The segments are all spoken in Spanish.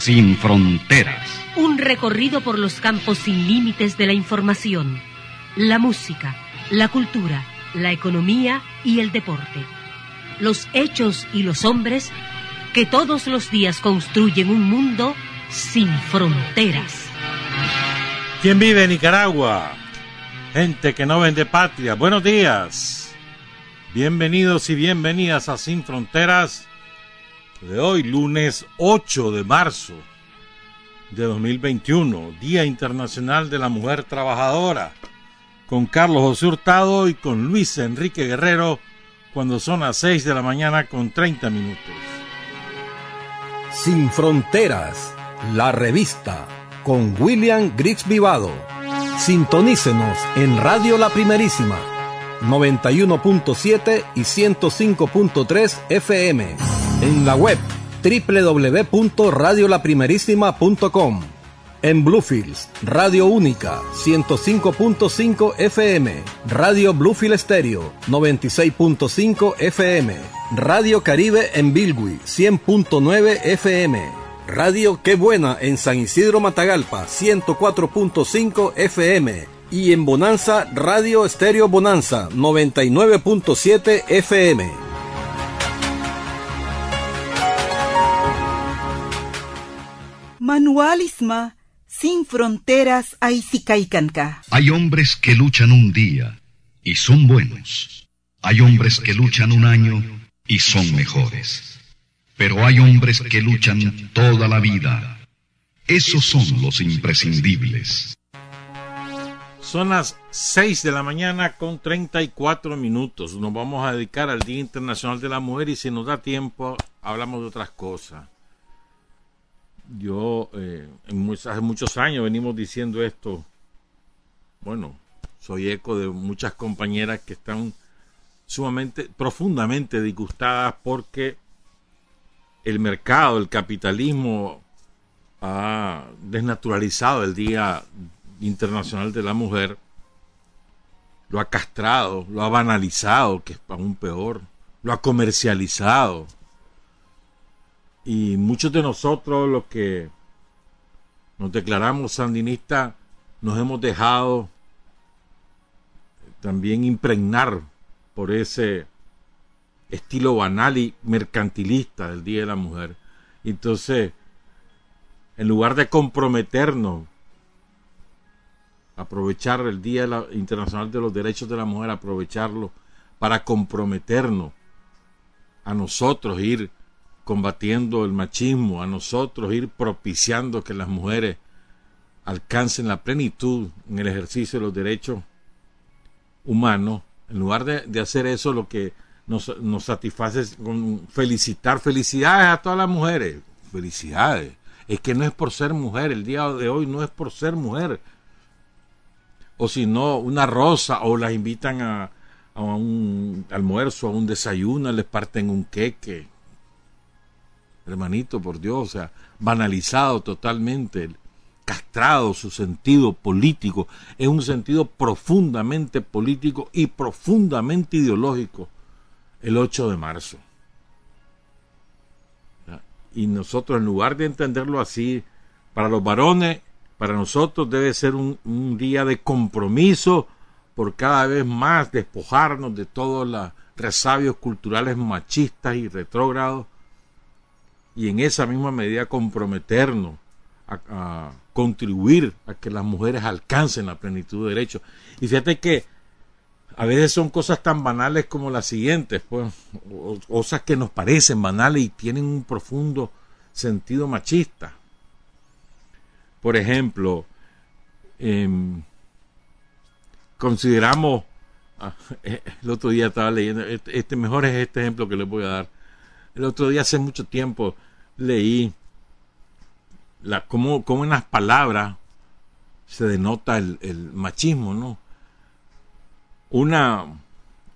Sin fronteras. Un recorrido por los campos sin límites de la información, la música, la cultura, la economía y el deporte. Los hechos y los hombres que todos los días construyen un mundo sin fronteras. ¿Quién vive en Nicaragua? Gente que no vende patria. Buenos días. Bienvenidos y bienvenidas a Sin Fronteras de hoy, lunes 8 de marzo de 2021, Día Internacional de la Mujer Trabajadora, con Carlos José Hurtado y con Luis Enrique Guerrero, cuando son las 6 de la mañana con 30 minutos. Sin Fronteras, la revista, con William Griggs Vivado. Sintonícenos en Radio La Primerísima, 91.7 y 105.3 FM en la web www.radiolaprimerísima.com. En Bluefields, Radio Única, 105.5 FM, Radio Bluefield Estéreo, 96.5 FM, Radio Caribe en Bilwi, 100.9 FM, Radio Qué Buena en San Isidro Matagalpa, 104.5 FM, y en Bonanza, Radio Estéreo Bonanza, 99.7 FM. Manualisma sin fronteras Aizicaicanca. Hay hombres que luchan un día y son buenos. Hay hombres que luchan un año y son mejores. Pero hay hombres que luchan toda la vida. Esos son los imprescindibles. Son las 6 de la mañana con 34 minutos. Nos vamos a dedicar al Día Internacional de la Mujer y si nos da tiempo hablamos de otras cosas yo eh, en hace muchos años venimos diciendo esto. Bueno, soy eco de muchas compañeras que están sumamente, profundamente disgustadas porque el mercado, el capitalismo ha desnaturalizado el Día Internacional de la Mujer, lo ha castrado, lo ha banalizado, que es aún peor, lo ha comercializado y muchos de nosotros, los que nos declaramos sandinistas, nos hemos dejado también impregnar por ese estilo banal y mercantilista del Día de la Mujer. Entonces, en lugar de comprometernos, aprovechar el Día Internacional de los Derechos de la Mujer, aprovecharlo para comprometernos a nosotros ir combatiendo el machismo, a nosotros ir propiciando que las mujeres alcancen la plenitud en el ejercicio de los derechos humanos, en lugar de, hacer eso, lo que nos, nos, satisface con felicitar, felicidades a todas las mujeres, felicidades. Es que no es por ser mujer, el día de hoy no es por ser mujer. O si no, una rosa, o las invitan a, a un almuerzo, a un desayuno, les parten un queque hermanito, por Dios, o sea, banalizado totalmente, castrado su sentido político, es un sentido profundamente político y profundamente ideológico el 8 de marzo. Y nosotros, en lugar de entenderlo así, para los varones, para nosotros debe ser un, un día de compromiso por cada vez más despojarnos de todos los resabios culturales machistas y retrógrados y en esa misma medida comprometernos a, contribuir a que las mujeres alcancen la plenitud de derechos. Y fíjate que a veces son cosas tan banales como las siguientes, pues, cosas que nos parecen banales y tienen un profundo sentido machista. Por ejemplo, em, consideramos, ah, el otro día estaba leyendo, este, este, mejor es este ejemplo que les voy a dar el otro día, hace mucho tiempo, leí la, cómo, cómo en las palabras se denota el, machismo, ¿no? Una,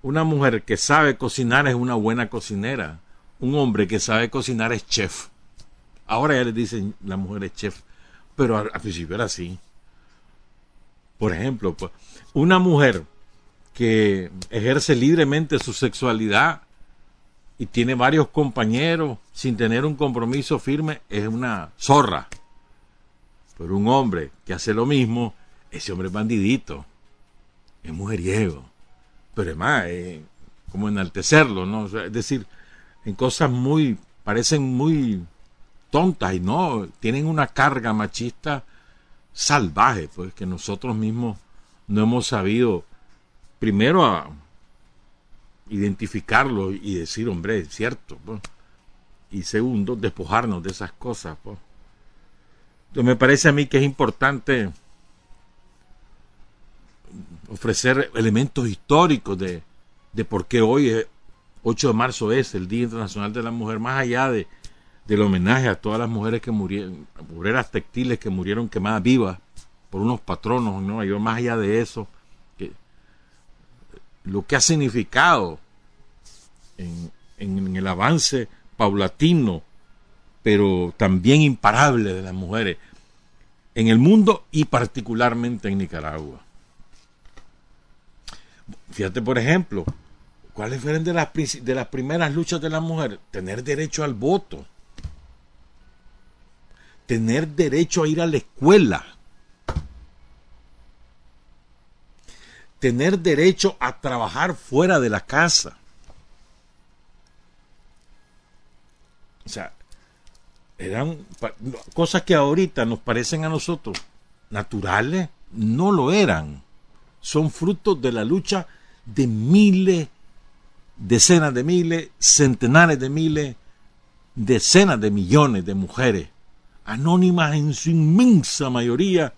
una mujer que sabe cocinar es una buena cocinera. Un hombre que sabe cocinar es chef. Ahora ya le dicen la mujer es chef, pero al, al principio era así. Por ejemplo, pues, una mujer que ejerce libremente su sexualidad y tiene varios compañeros sin tener un compromiso firme es una zorra. Pero un hombre que hace lo mismo, ese hombre es bandidito, es mujeriego. Pero además, es como enaltecerlo, ¿no? Es decir, en cosas muy, parecen muy tontas y no, tienen una carga machista salvaje, pues que nosotros mismos no hemos sabido primero a identificarlo y decir, hombre, es cierto. Y segundo, despojarnos de esas cosas. pues. Entonces me parece a mí que es importante ofrecer elementos históricos de, de por qué hoy, es 8 de marzo, es el Día Internacional de la Mujer, más allá de, del homenaje a todas las mujeres que murieron, obreras textiles que murieron quemadas vivas por unos patronos Nueva York, más allá de eso, lo que ha significado en, el avance paulatino, pero también imparable de las mujeres en el mundo y particularmente en Nicaragua. Fíjate, por ejemplo, ¿cuáles fueron de las, princi- de las primeras luchas de la mujer? Tener derecho al voto, tener derecho a ir a la escuela, tener derecho a trabajar fuera de la casa. O sea, eran cosas que ahorita nos parecen a nosotros naturales, no lo eran. Son frutos de la lucha de miles, decenas de miles, centenares de miles, decenas de millones de mujeres, anónimas en su inmensa mayoría,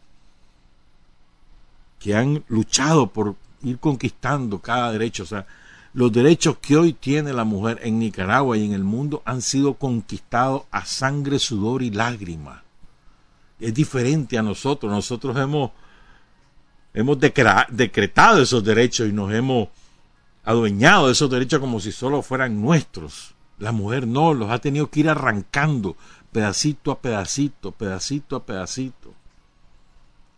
que han luchado por ir conquistando cada derecho. O sea, los derechos que hoy tiene la mujer en Nicaragua y en el mundo han sido conquistados a sangre, sudor y lágrimas. Es diferente a nosotros. Nosotros hemos, hemos decretado esos derechos y nos hemos adueñado de esos derechos como si solo fueran nuestros. La mujer no, los ha tenido que ir arrancando pedacito a pedacito, pedacito a pedacito.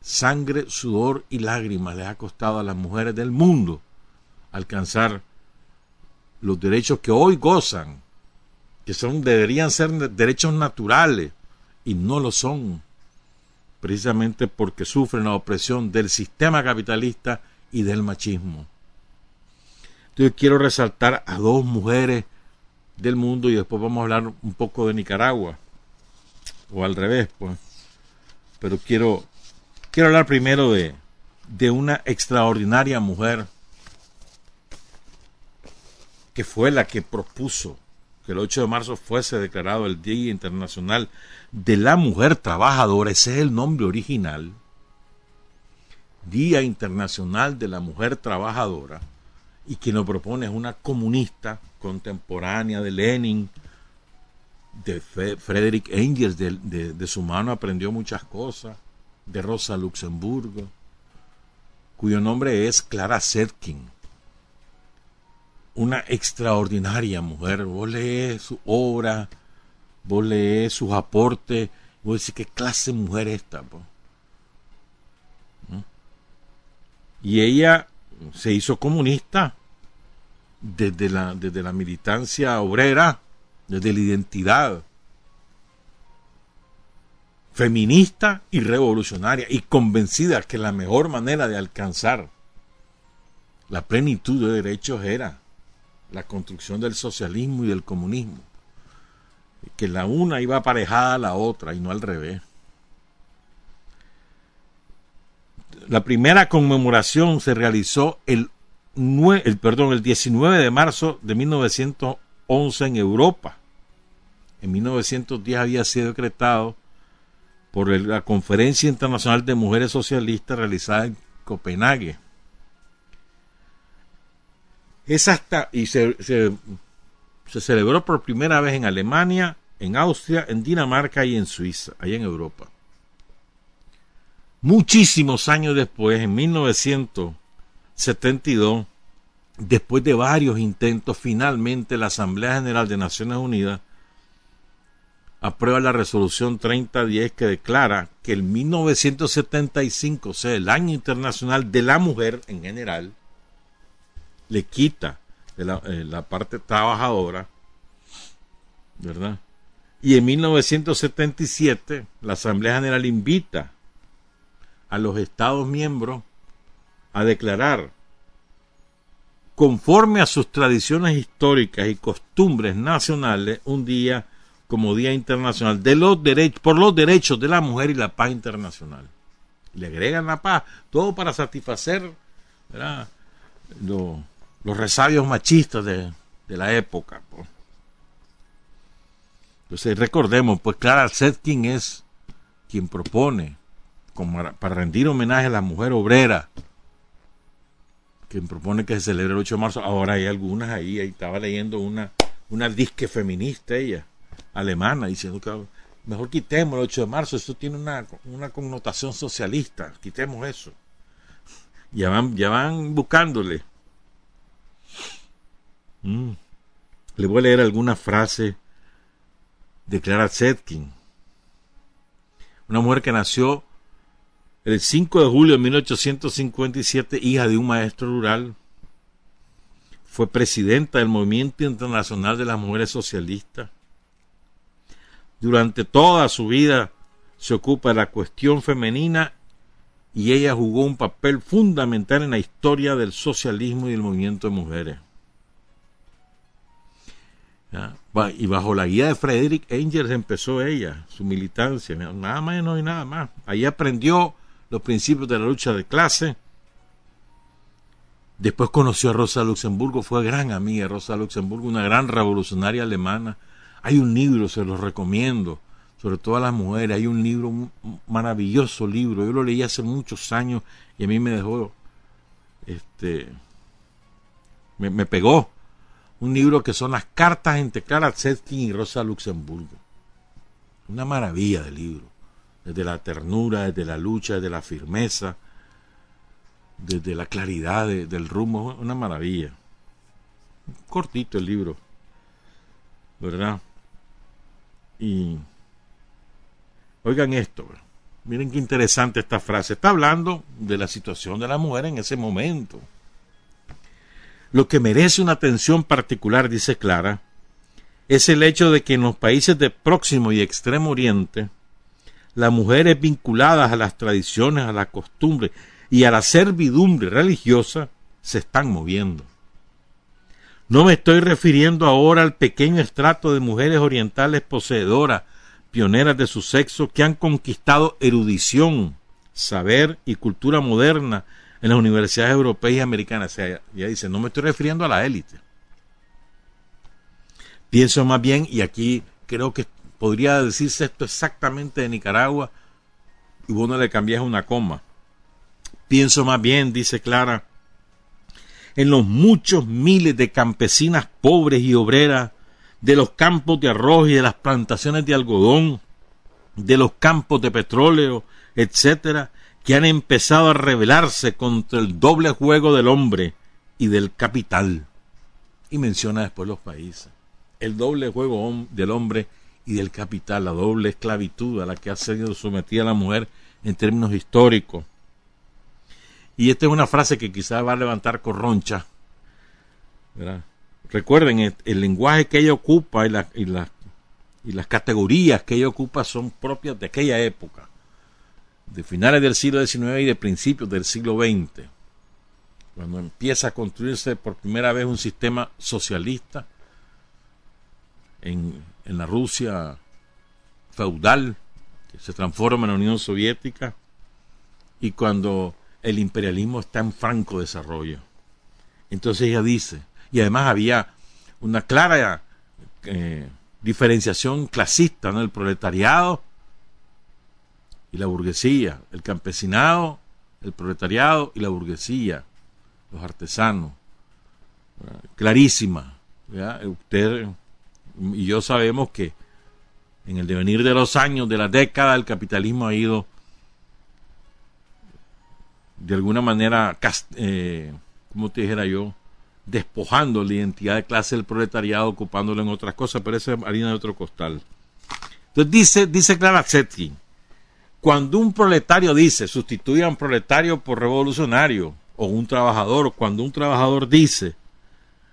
Sangre, sudor y lágrimas les ha costado a las mujeres del mundo alcanzar los derechos que hoy gozan, que son deberían ser derechos naturales y no lo son, precisamente porque sufren la opresión del sistema capitalista y del machismo. Entonces quiero resaltar a dos mujeres del mundo y después vamos a hablar un poco de Nicaragua o al revés, pues. Pero quiero quiero hablar primero de de una extraordinaria mujer que fue la que propuso que el 8 de marzo fuese declarado el Día Internacional de la Mujer Trabajadora, ese es el nombre original, Día Internacional de la Mujer Trabajadora, y quien lo propone es una comunista contemporánea de Lenin, de Frederick Engels, de- de su mano aprendió muchas cosas, de Rosa Luxemburgo, cuyo nombre es Clara Zetkin una extraordinaria mujer. Vos lees su obra, vos lees sus aportes, vos decís qué clase de mujer es esta. po?". ¿No? Y ella se hizo comunista desde la, desde la militancia obrera, desde la identidad feminista y revolucionaria y convencida que la mejor manera de alcanzar la plenitud de derechos era la construcción del socialismo y del comunismo. Que la una iba aparejada a la otra y no al revés. La primera conmemoración se realizó el, el, perdón, el 19 de marzo de 1911 en Europa. En 1910 había sido decretado por la Conferencia Internacional de Mujeres Socialistas realizada en Copenhague es hasta y se, se, se celebró por primera vez en Alemania, en Austria, en Dinamarca y en Suiza, allá en Europa. Muchísimos años después, en 1972, después de varios intentos, finalmente la Asamblea General de Naciones Unidas aprueba la resolución 3010 que declara que el 1975 sea el año internacional de la mujer en general, le quita la, eh, la parte trabajadora, ¿verdad? Y en 1977 la Asamblea General invita a los Estados miembros a declarar conforme a sus tradiciones históricas y costumbres nacionales un día como Día Internacional de los derechos por los derechos de la mujer y la paz internacional. Le agregan la paz, todo para satisfacer Los, resabios machistas de, de la época. Pues. Entonces recordemos, pues Clara Zetkin es quien propone como para rendir homenaje a la mujer obrera, quien propone que se celebre el 8 de marzo. Ahora hay algunas ahí, ahí estaba leyendo una, una disque feminista ella, alemana, diciendo que mejor quitemos el 8 de marzo, eso tiene una, una connotación socialista, quitemos eso. Ya van, ya van buscándole. Mm. Le voy a leer alguna frase de Clara Zetkin, una mujer que nació el 5 de julio de 1857, hija de un maestro rural, fue presidenta del Movimiento Internacional de las Mujeres Socialistas. Durante toda su vida se ocupa de la cuestión femenina y ella jugó un papel fundamental en la historia del socialismo y el movimiento de mujeres. Y bajo la guía de Frederick Engels empezó ella, su militancia, nada menos y nada más. Ahí aprendió los principios de la lucha de clase. Después conoció a Rosa Luxemburgo, fue gran amiga de Rosa Luxemburgo, una gran revolucionaria alemana. Hay un libro, se los recomiendo, sobre todo a las mujeres. Hay un libro, un maravilloso libro. Yo lo leí hace muchos años y a mí me dejó, este, me, pegó un libro que son las cartas entre Clara Zetkin y Rosa Luxemburgo. Una maravilla de libro, desde la ternura, desde la lucha, desde la firmeza, desde la claridad del rumbo, una maravilla. Cortito el libro, ¿verdad? Y oigan esto, miren qué interesante esta frase. Está hablando de la situación de la mujer en ese momento lo que merece una atención particular, dice Clara, es el hecho de que en los países de Próximo y Extremo Oriente, las mujeres vinculadas a las tradiciones, a la costumbre y a la servidumbre religiosa se están moviendo. No me estoy refiriendo ahora al pequeño estrato de mujeres orientales poseedoras, pioneras de su sexo, que han conquistado erudición, saber y cultura moderna en las universidades europeas y americanas. O sea, ya dice, no me estoy refiriendo a la élite. Pienso más bien, y aquí creo que podría decirse esto exactamente de Nicaragua, y vos no le cambias una coma. Pienso más bien, dice Clara, en los muchos miles de campesinas pobres y obreras de los campos de arroz y de las plantaciones de algodón, de los campos de petróleo, etcétera, que han empezado a rebelarse contra el doble juego del hombre y del capital. Y menciona después los países. El doble juego del hombre y del capital, la doble esclavitud a la que ha sido sometida la mujer en términos históricos. Y esta es una frase que quizás va a levantar corroncha. Recuerden, el, lenguaje que ella ocupa y, y las categorías que ella ocupa son propias de aquella época de finales del siglo XIX y de principios del siglo XX, cuando empieza a construirse por primera vez un sistema socialista en, en la Rusia feudal, que se transforma en la Unión Soviética, y cuando el imperialismo está en franco desarrollo. Entonces ella dice, y además había una clara eh, diferenciación clasista, en el proletariado y la burguesía, el campesinado, el proletariado y la burguesía, los artesanos. Clarísima. Usted y yo sabemos que en el devenir de los años, de la década, el capitalismo ha ido de alguna manera, eh, como te dijera yo, despojando la identidad de clase del proletariado, ocupándolo en otras cosas, pero esa es harina de otro costal. Entonces dice, dice Clara Zetkin, cuando un proletario dice, sustituye a un proletario por revolucionario, o un trabajador, cuando un trabajador dice,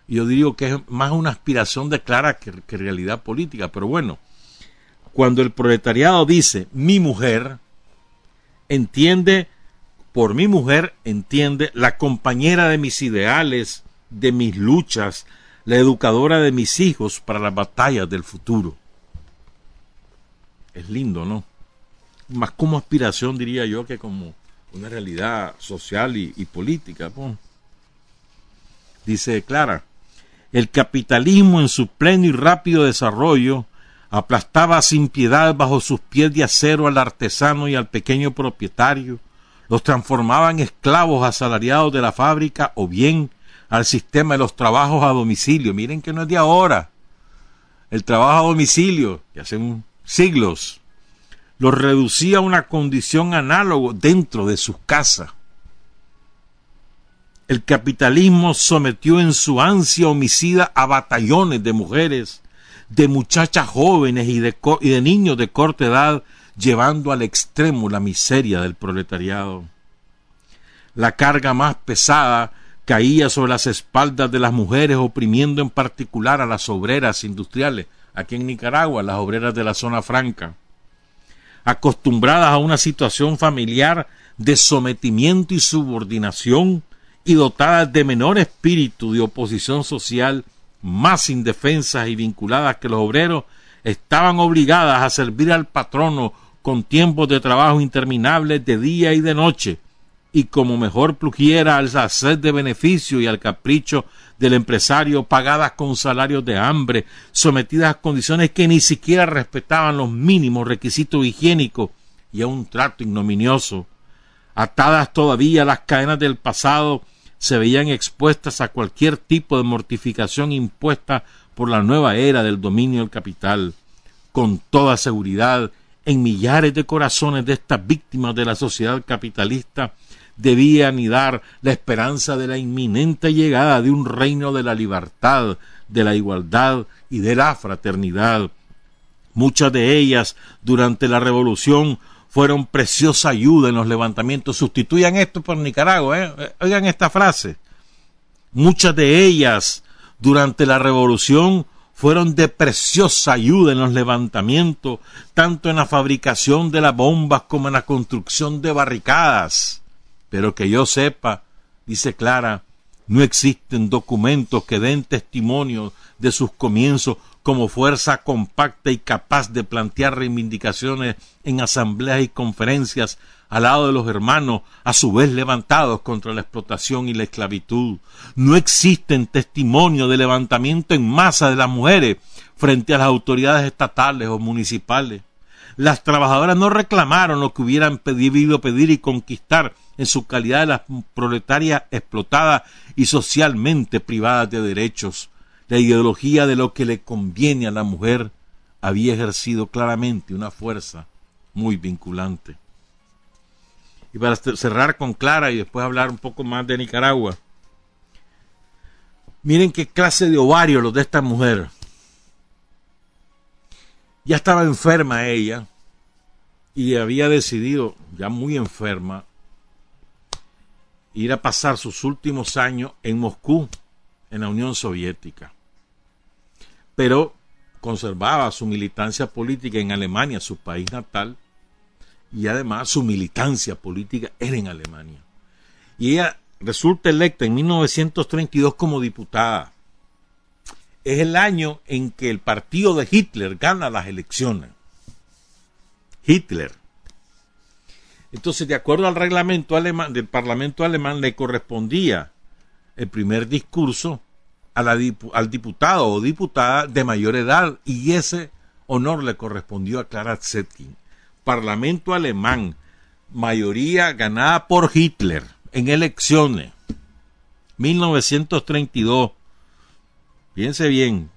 yo digo que es más una aspiración de Clara que, que realidad política, pero bueno, cuando el proletariado dice mi mujer, entiende, por mi mujer, entiende la compañera de mis ideales, de mis luchas, la educadora de mis hijos para las batallas del futuro. Es lindo, ¿no? Más como aspiración, diría yo, que como una realidad social y, política. Dice Clara, el capitalismo en su pleno y rápido desarrollo aplastaba sin piedad bajo sus pies de acero al artesano y al pequeño propietario, los transformaba en esclavos asalariados de la fábrica o bien al sistema de los trabajos a domicilio. Miren que no es de ahora. El trabajo a domicilio, que hace siglos, los reducía a una condición análoga dentro de sus casas. El capitalismo sometió en su ansia homicida a batallones de mujeres de muchachas jóvenes y de niños de corta edad, llevando al extremo la miseria del proletariado. La carga más pesada caía sobre las espaldas de las mujeres, oprimiendo en particular a las obreras industriales, aquí en Nicaragua, las obreras de la zona franca, acostumbradas a una situación familiar de sometimiento y subordinación y dotadas de menor espíritu de oposición social más indefensas y vinculadas que los obreros, estaban obligadas a servir al patrono con tiempos de trabajo interminables de día y de noche, y como mejor plugiera al sed de beneficio y al capricho del empresario, pagadas con salarios de hambre, sometidas a condiciones que ni siquiera respetaban los mínimos requisitos higiénicos y a un trato ignominioso, atadas todavía a las cadenas del pasado se veían expuestas a cualquier tipo de mortificación impuesta por la nueva era del dominio del capital. Con toda seguridad, en millares de corazones de estas víctimas de la sociedad capitalista debía anidar la esperanza de la inminente llegada de un reino de la libertad, de la igualdad y de la fraternidad. Muchas de ellas, durante la revolución, fueron preciosa ayuda en los levantamientos. Sustituyan esto por Nicaragua. ¿eh? Oigan esta frase. Muchas de ellas durante la revolución fueron de preciosa ayuda en los levantamientos, tanto en la fabricación de las bombas como en la construcción de barricadas. Pero que yo sepa, dice Clara, no existen documentos que den testimonio de sus comienzos como fuerza compacta y capaz de plantear reivindicaciones en asambleas y conferencias al lado de los hermanos, a su vez levantados contra la explotación y la esclavitud. No existen testimonios de levantamiento en masa de las mujeres frente a las autoridades estatales o municipales. Las trabajadoras no reclamaron lo que hubieran debido pedir y conquistar en su calidad de las proletarias explotadas y socialmente privadas de derechos la ideología de lo que le conviene a la mujer había ejercido claramente una fuerza muy vinculante. Y para cerrar con Clara y después hablar un poco más de Nicaragua, miren qué clase de ovario los de esta mujer. Ya estaba enferma ella y había decidido, ya muy enferma, ir a pasar sus últimos años en Moscú, en la Unión Soviética pero conservaba su militancia política en Alemania, su país natal, y además su militancia política era en Alemania. Y ella resulta electa en 1932 como diputada. Es el año en que el partido de Hitler gana las elecciones. Hitler. Entonces, de acuerdo al reglamento alemán, del Parlamento alemán, le correspondía el primer discurso al diputado o diputada de mayor edad y ese honor le correspondió a Clara Zetkin. Parlamento alemán, mayoría ganada por Hitler en elecciones. 1932. Piense bien,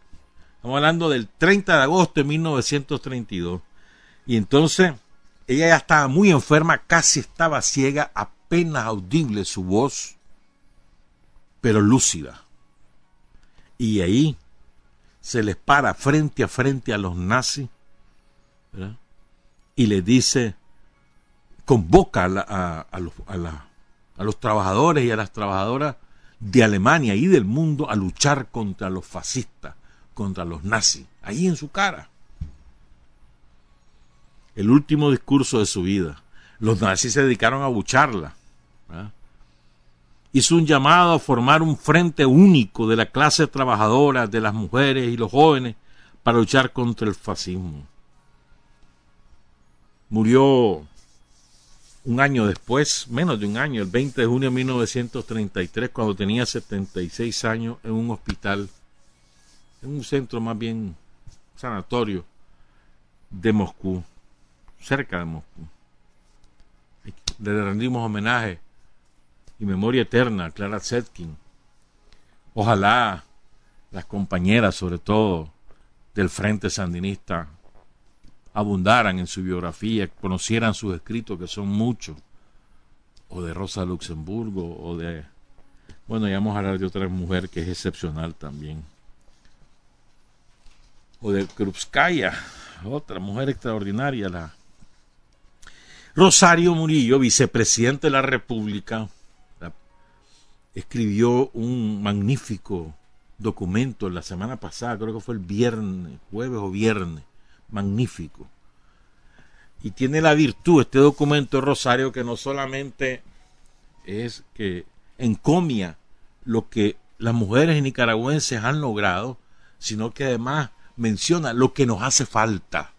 Estamos hablando del 30 de agosto de 1932. Y entonces ella ya estaba muy enferma, casi estaba ciega, apenas audible su voz, pero lúcida. Y ahí se les para frente a frente a los nazis y le dice, convoca a, los, a los trabajadores y a las trabajadoras de Alemania y del mundo a luchar contra los fascistas, contra los nazis, ahí en su cara. El último discurso de su vida. Los nazis se dedicaron a bucharla. Hizo un llamado a formar un frente único de la clase trabajadora, de las mujeres y los jóvenes, para luchar contra el fascismo. Murió un año después, menos de un año, el 20 de junio de 1933, cuando tenía 76 años, en un hospital, en un centro más bien sanatorio de Moscú, cerca de Moscú. Le rendimos homenaje y memoria eterna a Clara Zetkin. Ojalá las compañeras, sobre todo del Frente Sandinista, abundaran en su biografía, conocieran sus escritos, que son muchos, o de Rosa Luxemburgo, o de... Bueno, ya vamos a hablar de otra mujer que es excepcional también. O de Krupskaya, otra mujer extraordinaria, la Rosario Murillo, vicepresidente de la República, escribió un magnífico documento la semana pasada, creo que fue el viernes, jueves o viernes, magnífico. Y tiene la virtud este documento Rosario que no solamente es que encomia lo que las mujeres nicaragüenses han logrado, sino que además menciona lo que nos hace falta.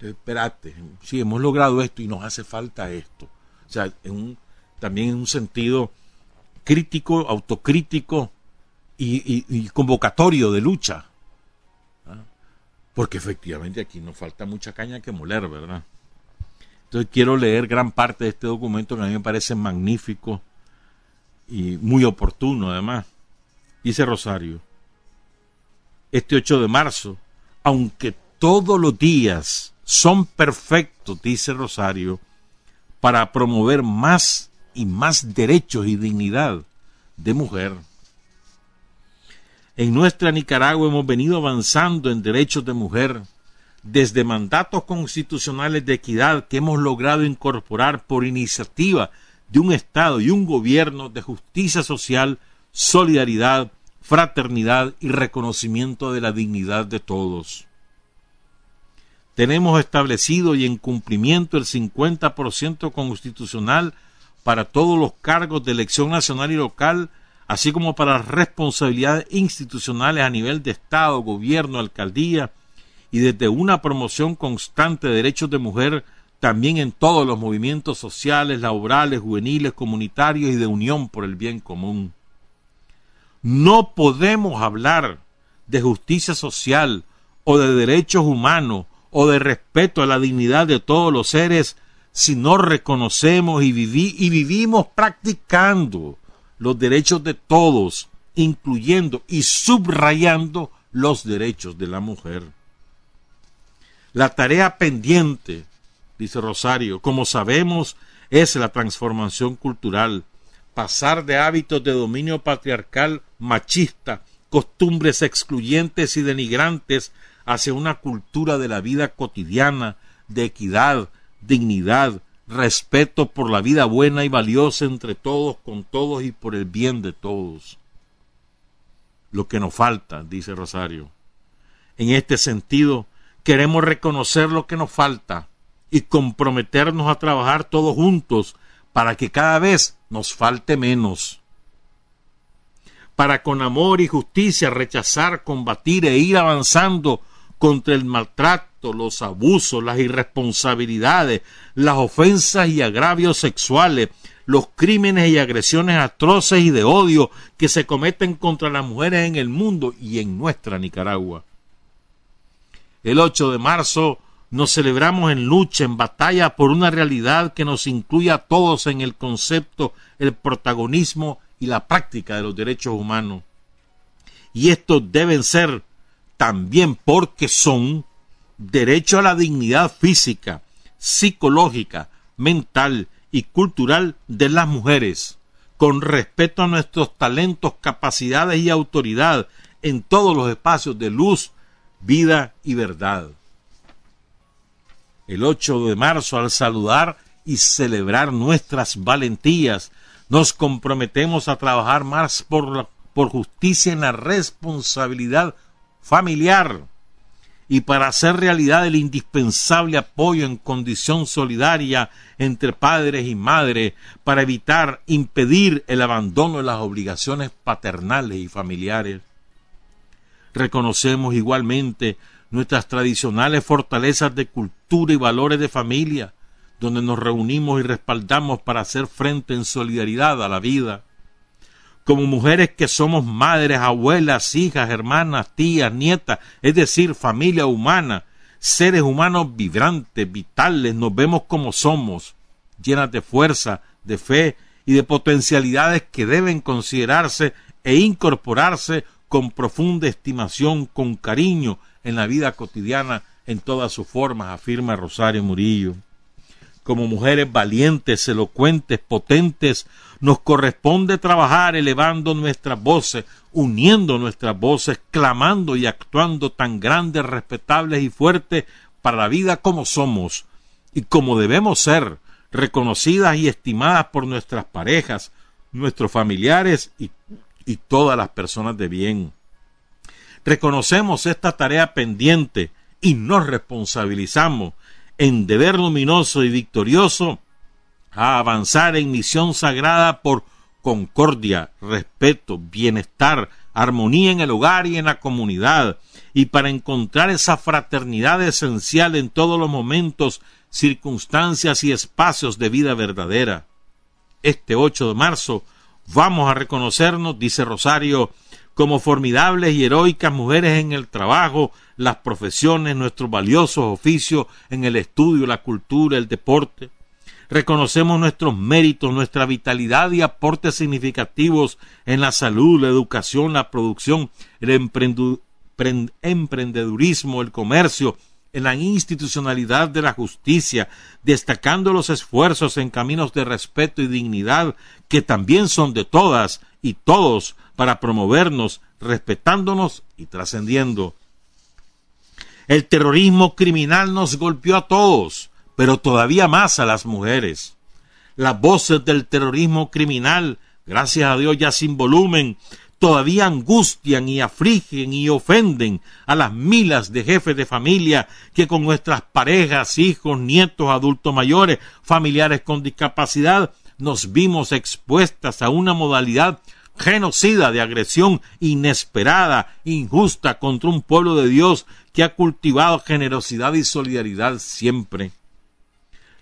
Espérate, sí, hemos logrado esto y nos hace falta esto. O sea, también en un sentido crítico, autocrítico y convocatorio de lucha porque efectivamente aquí nos falta mucha caña que moler, ¿verdad? Entonces quiero leer gran parte de este documento que a mí me parece magnífico y muy oportuno además. Dice Rosario, este 8 de marzo, aunque todos los días son perfectos, dice Rosario, para promover más y más derechos y dignidad de mujer, en nuestra Nicaragua hemos venido avanzando en derechos de mujer, desde mandatos constitucionales de equidad que hemos logrado incorporar por iniciativa de un Estado y un gobierno de justicia social, solidaridad, fraternidad y reconocimiento de la dignidad de todos. Tenemos establecido y en cumplimiento el 50% constitucional para todos los cargos de elección nacional y local así como para responsabilidades institucionales a nivel de Estado, gobierno, alcaldía, y desde una promoción constante de derechos de mujer también en todos los movimientos sociales, laborales, juveniles, comunitarios y de unión por el bien común. No podemos hablar de justicia social o de derechos humanos o de respeto a la dignidad de todos los seres si no reconocemos y, vivimos practicando los derechos de todos, incluyendo y subrayando los derechos de la mujer. La tarea pendiente, dice Rosario, como sabemos, es la transformación cultural, pasar de hábitos de dominio patriarcal machista, costumbres excluyentes y denigrantes, hacia una cultura de la vida cotidiana, de equidad, dignidad, respeto por la vida buena y valiosa entre todos, con todos y por el bien de todos. Lo que nos falta, dice Rosario. En este sentido, queremos reconocer lo que nos falta y comprometernos a trabajar todos juntos para que cada vez nos falte menos. Para con amor y justicia rechazar, combatir e ir avanzando contra el maltrato, los abusos, las irresponsabilidades, las ofensas y agravios sexuales, los crímenes y agresiones atroces y de odio que se cometen contra las mujeres en el mundo y en nuestra Nicaragua. El 8 de marzo nos celebramos en lucha, en batalla por una realidad que nos incluya a todos en el concepto, el protagonismo y la práctica de los derechos humanos. Y estos deben ser también porque son derecho a la dignidad física, psicológica, mental y cultural de las mujeres, con respeto a nuestros talentos, capacidades y autoridad en todos los espacios de luz, vida y verdad. El 8 de marzo, al saludar y celebrar nuestras valentías, nos comprometemos a trabajar más por, por justicia en la responsabilidad familiar y para hacer realidad el indispensable apoyo en condición solidaria entre padres y madres para evitar, impedir el abandono de las obligaciones paternales y familiares. Reconocemos igualmente nuestras tradicionales fortalezas de cultura y valores de familia, donde nos reunimos y respaldamos para hacer frente en solidaridad a la vida como mujeres que somos madres, abuelas, hijas, hermanas, tías, nietas, es decir, familia humana, seres humanos vibrantes, vitales, nos vemos como somos, llenas de fuerza, de fe y de potencialidades que deben considerarse e incorporarse con profunda estimación, con cariño en la vida cotidiana en todas sus formas, afirma Rosario Murillo. Como mujeres valientes, elocuentes, potentes, nos corresponde trabajar elevando nuestras voces, uniendo nuestras voces, clamando y actuando tan grandes, respetables y fuertes para la vida como somos y como debemos ser, reconocidas y estimadas por nuestras parejas, nuestros familiares y, y todas las personas de bien. Reconocemos esta tarea pendiente y nos responsabilizamos en deber luminoso y victorioso a avanzar en misión sagrada por concordia, respeto, bienestar, armonía en el hogar y en la comunidad, y para encontrar esa fraternidad esencial en todos los momentos, circunstancias y espacios de vida verdadera. Este 8 de marzo vamos a reconocernos, dice Rosario, como formidables y heroicas mujeres en el trabajo, las profesiones, nuestros valiosos oficios en el estudio, la cultura, el deporte, reconocemos nuestros méritos, nuestra vitalidad y aportes significativos en la salud, la educación, la producción, el emprendedurismo, el comercio, en la institucionalidad de la justicia, destacando los esfuerzos en caminos de respeto y dignidad que también son de todas y todos para promovernos, respetándonos y trascendiendo. El terrorismo criminal nos golpeó a todos, pero todavía más a las mujeres. Las voces del terrorismo criminal, gracias a Dios ya sin volumen, todavía angustian y afligen y ofenden a las milas de jefes de familia que con nuestras parejas, hijos, nietos, adultos mayores, familiares con discapacidad, nos vimos expuestas a una modalidad genocida de agresión inesperada, injusta contra un pueblo de Dios que ha cultivado generosidad y solidaridad siempre.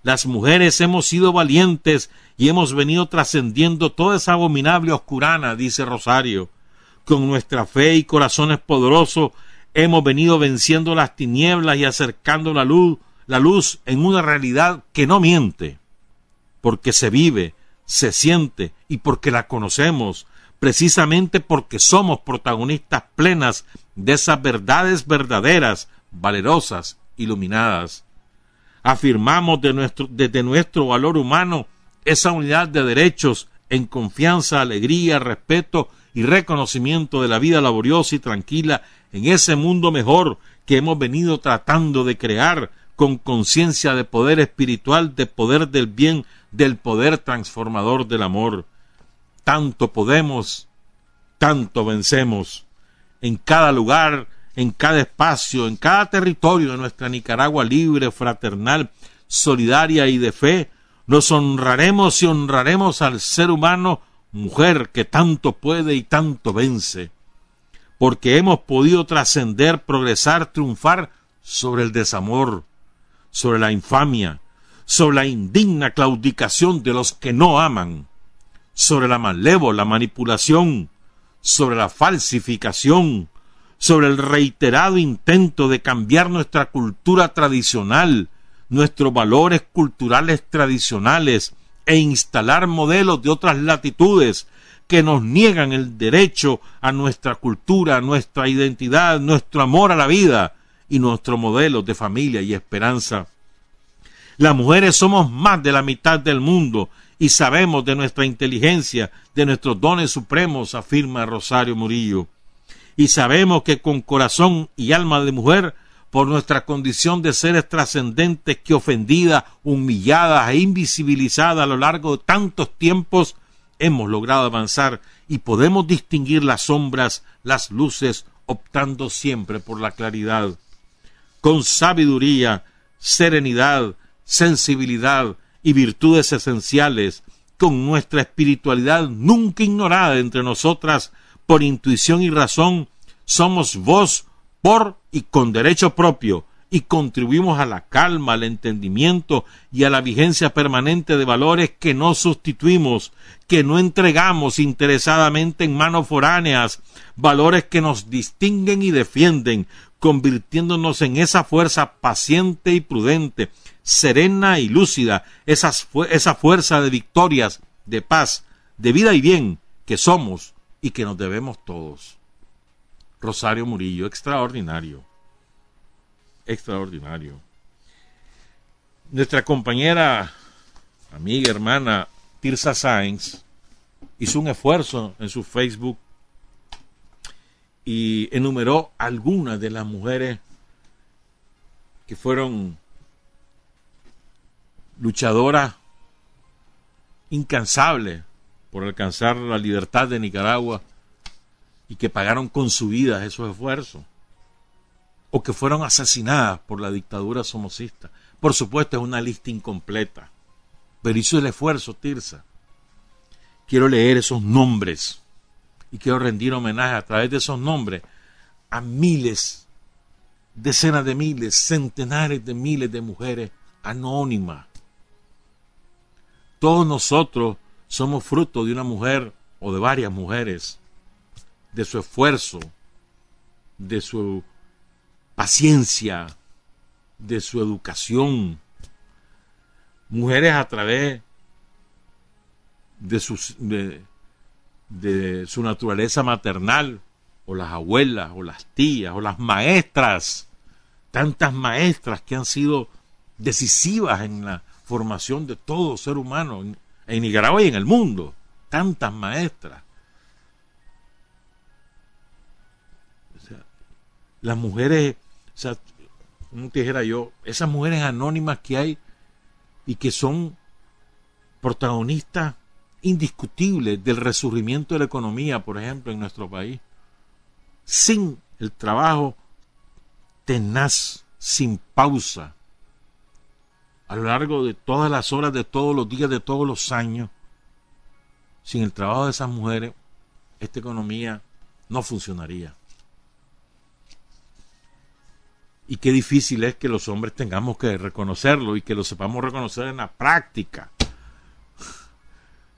Las mujeres hemos sido valientes y hemos venido trascendiendo toda esa abominable oscurana, dice Rosario. Con nuestra fe y corazones poderosos hemos venido venciendo las tinieblas y acercando la luz, la luz en una realidad que no miente, porque se vive, se siente y porque la conocemos, precisamente porque somos protagonistas plenas de esas verdades verdaderas, valerosas, iluminadas afirmamos de nuestro, desde nuestro valor humano esa unidad de derechos en confianza, alegría, respeto y reconocimiento de la vida laboriosa y tranquila en ese mundo mejor que hemos venido tratando de crear con conciencia de poder espiritual, de poder del bien, del poder transformador del amor. Tanto podemos, tanto vencemos. En cada lugar en cada espacio, en cada territorio de nuestra Nicaragua libre, fraternal, solidaria y de fe, nos honraremos y honraremos al ser humano, mujer que tanto puede y tanto vence, porque hemos podido trascender, progresar, triunfar sobre el desamor, sobre la infamia, sobre la indigna claudicación de los que no aman, sobre la malévola manipulación, sobre la falsificación, sobre el reiterado intento de cambiar nuestra cultura tradicional, nuestros valores culturales tradicionales e instalar modelos de otras latitudes que nos niegan el derecho a nuestra cultura, nuestra identidad, nuestro amor a la vida y nuestro modelo de familia y esperanza. Las mujeres somos más de la mitad del mundo y sabemos de nuestra inteligencia, de nuestros dones supremos, afirma Rosario Murillo. Y sabemos que con corazón y alma de mujer, por nuestra condición de seres trascendentes que ofendidas, humilladas e invisibilizadas a lo largo de tantos tiempos, hemos logrado avanzar y podemos distinguir las sombras, las luces, optando siempre por la claridad. Con sabiduría, serenidad, sensibilidad y virtudes esenciales, con nuestra espiritualidad nunca ignorada entre nosotras por intuición y razón, somos voz por y con derecho propio, y contribuimos a la calma, al entendimiento y a la vigencia permanente de valores que no sustituimos, que no entregamos interesadamente en manos foráneas, valores que nos distinguen y defienden, convirtiéndonos en esa fuerza paciente y prudente, serena y lúcida, esa fuerza de victorias, de paz, de vida y bien que somos y que nos debemos todos. Rosario Murillo, extraordinario extraordinario. Nuestra compañera, amiga, hermana Tirsa Sainz hizo un esfuerzo en su Facebook y enumeró algunas de las mujeres que fueron luchadoras incansables por alcanzar la libertad de Nicaragua y que pagaron con su vida esos esfuerzos o que fueron asesinadas por la dictadura somocista. Por supuesto, es una lista incompleta, pero hizo el esfuerzo, Tirsa. Quiero leer esos nombres y quiero rendir homenaje a través de esos nombres a miles, decenas de miles, centenares de miles de mujeres anónimas. Todos nosotros somos fruto de una mujer o de varias mujeres, de su esfuerzo, de su paciencia, de su educación. Mujeres a través de, su naturaleza maternal, o las abuelas, o las tías, o las maestras, tantas maestras que han sido decisivas en la formación de todo ser humano en, Nicaragua y en el mundo, tantas maestras. las mujeres o sea, como te dijera yo, esas mujeres anónimas que hay y que son protagonistas indiscutibles del resurgimiento de la economía, por ejemplo, en nuestro país, sin el trabajo tenaz, sin pausa, a lo largo de todas las horas, de todos los días, de todos los años, sin el trabajo de esas mujeres, esta economía no funcionaría. Y qué difícil es que los hombres tengamos que reconocerlo y que lo sepamos reconocer en la práctica.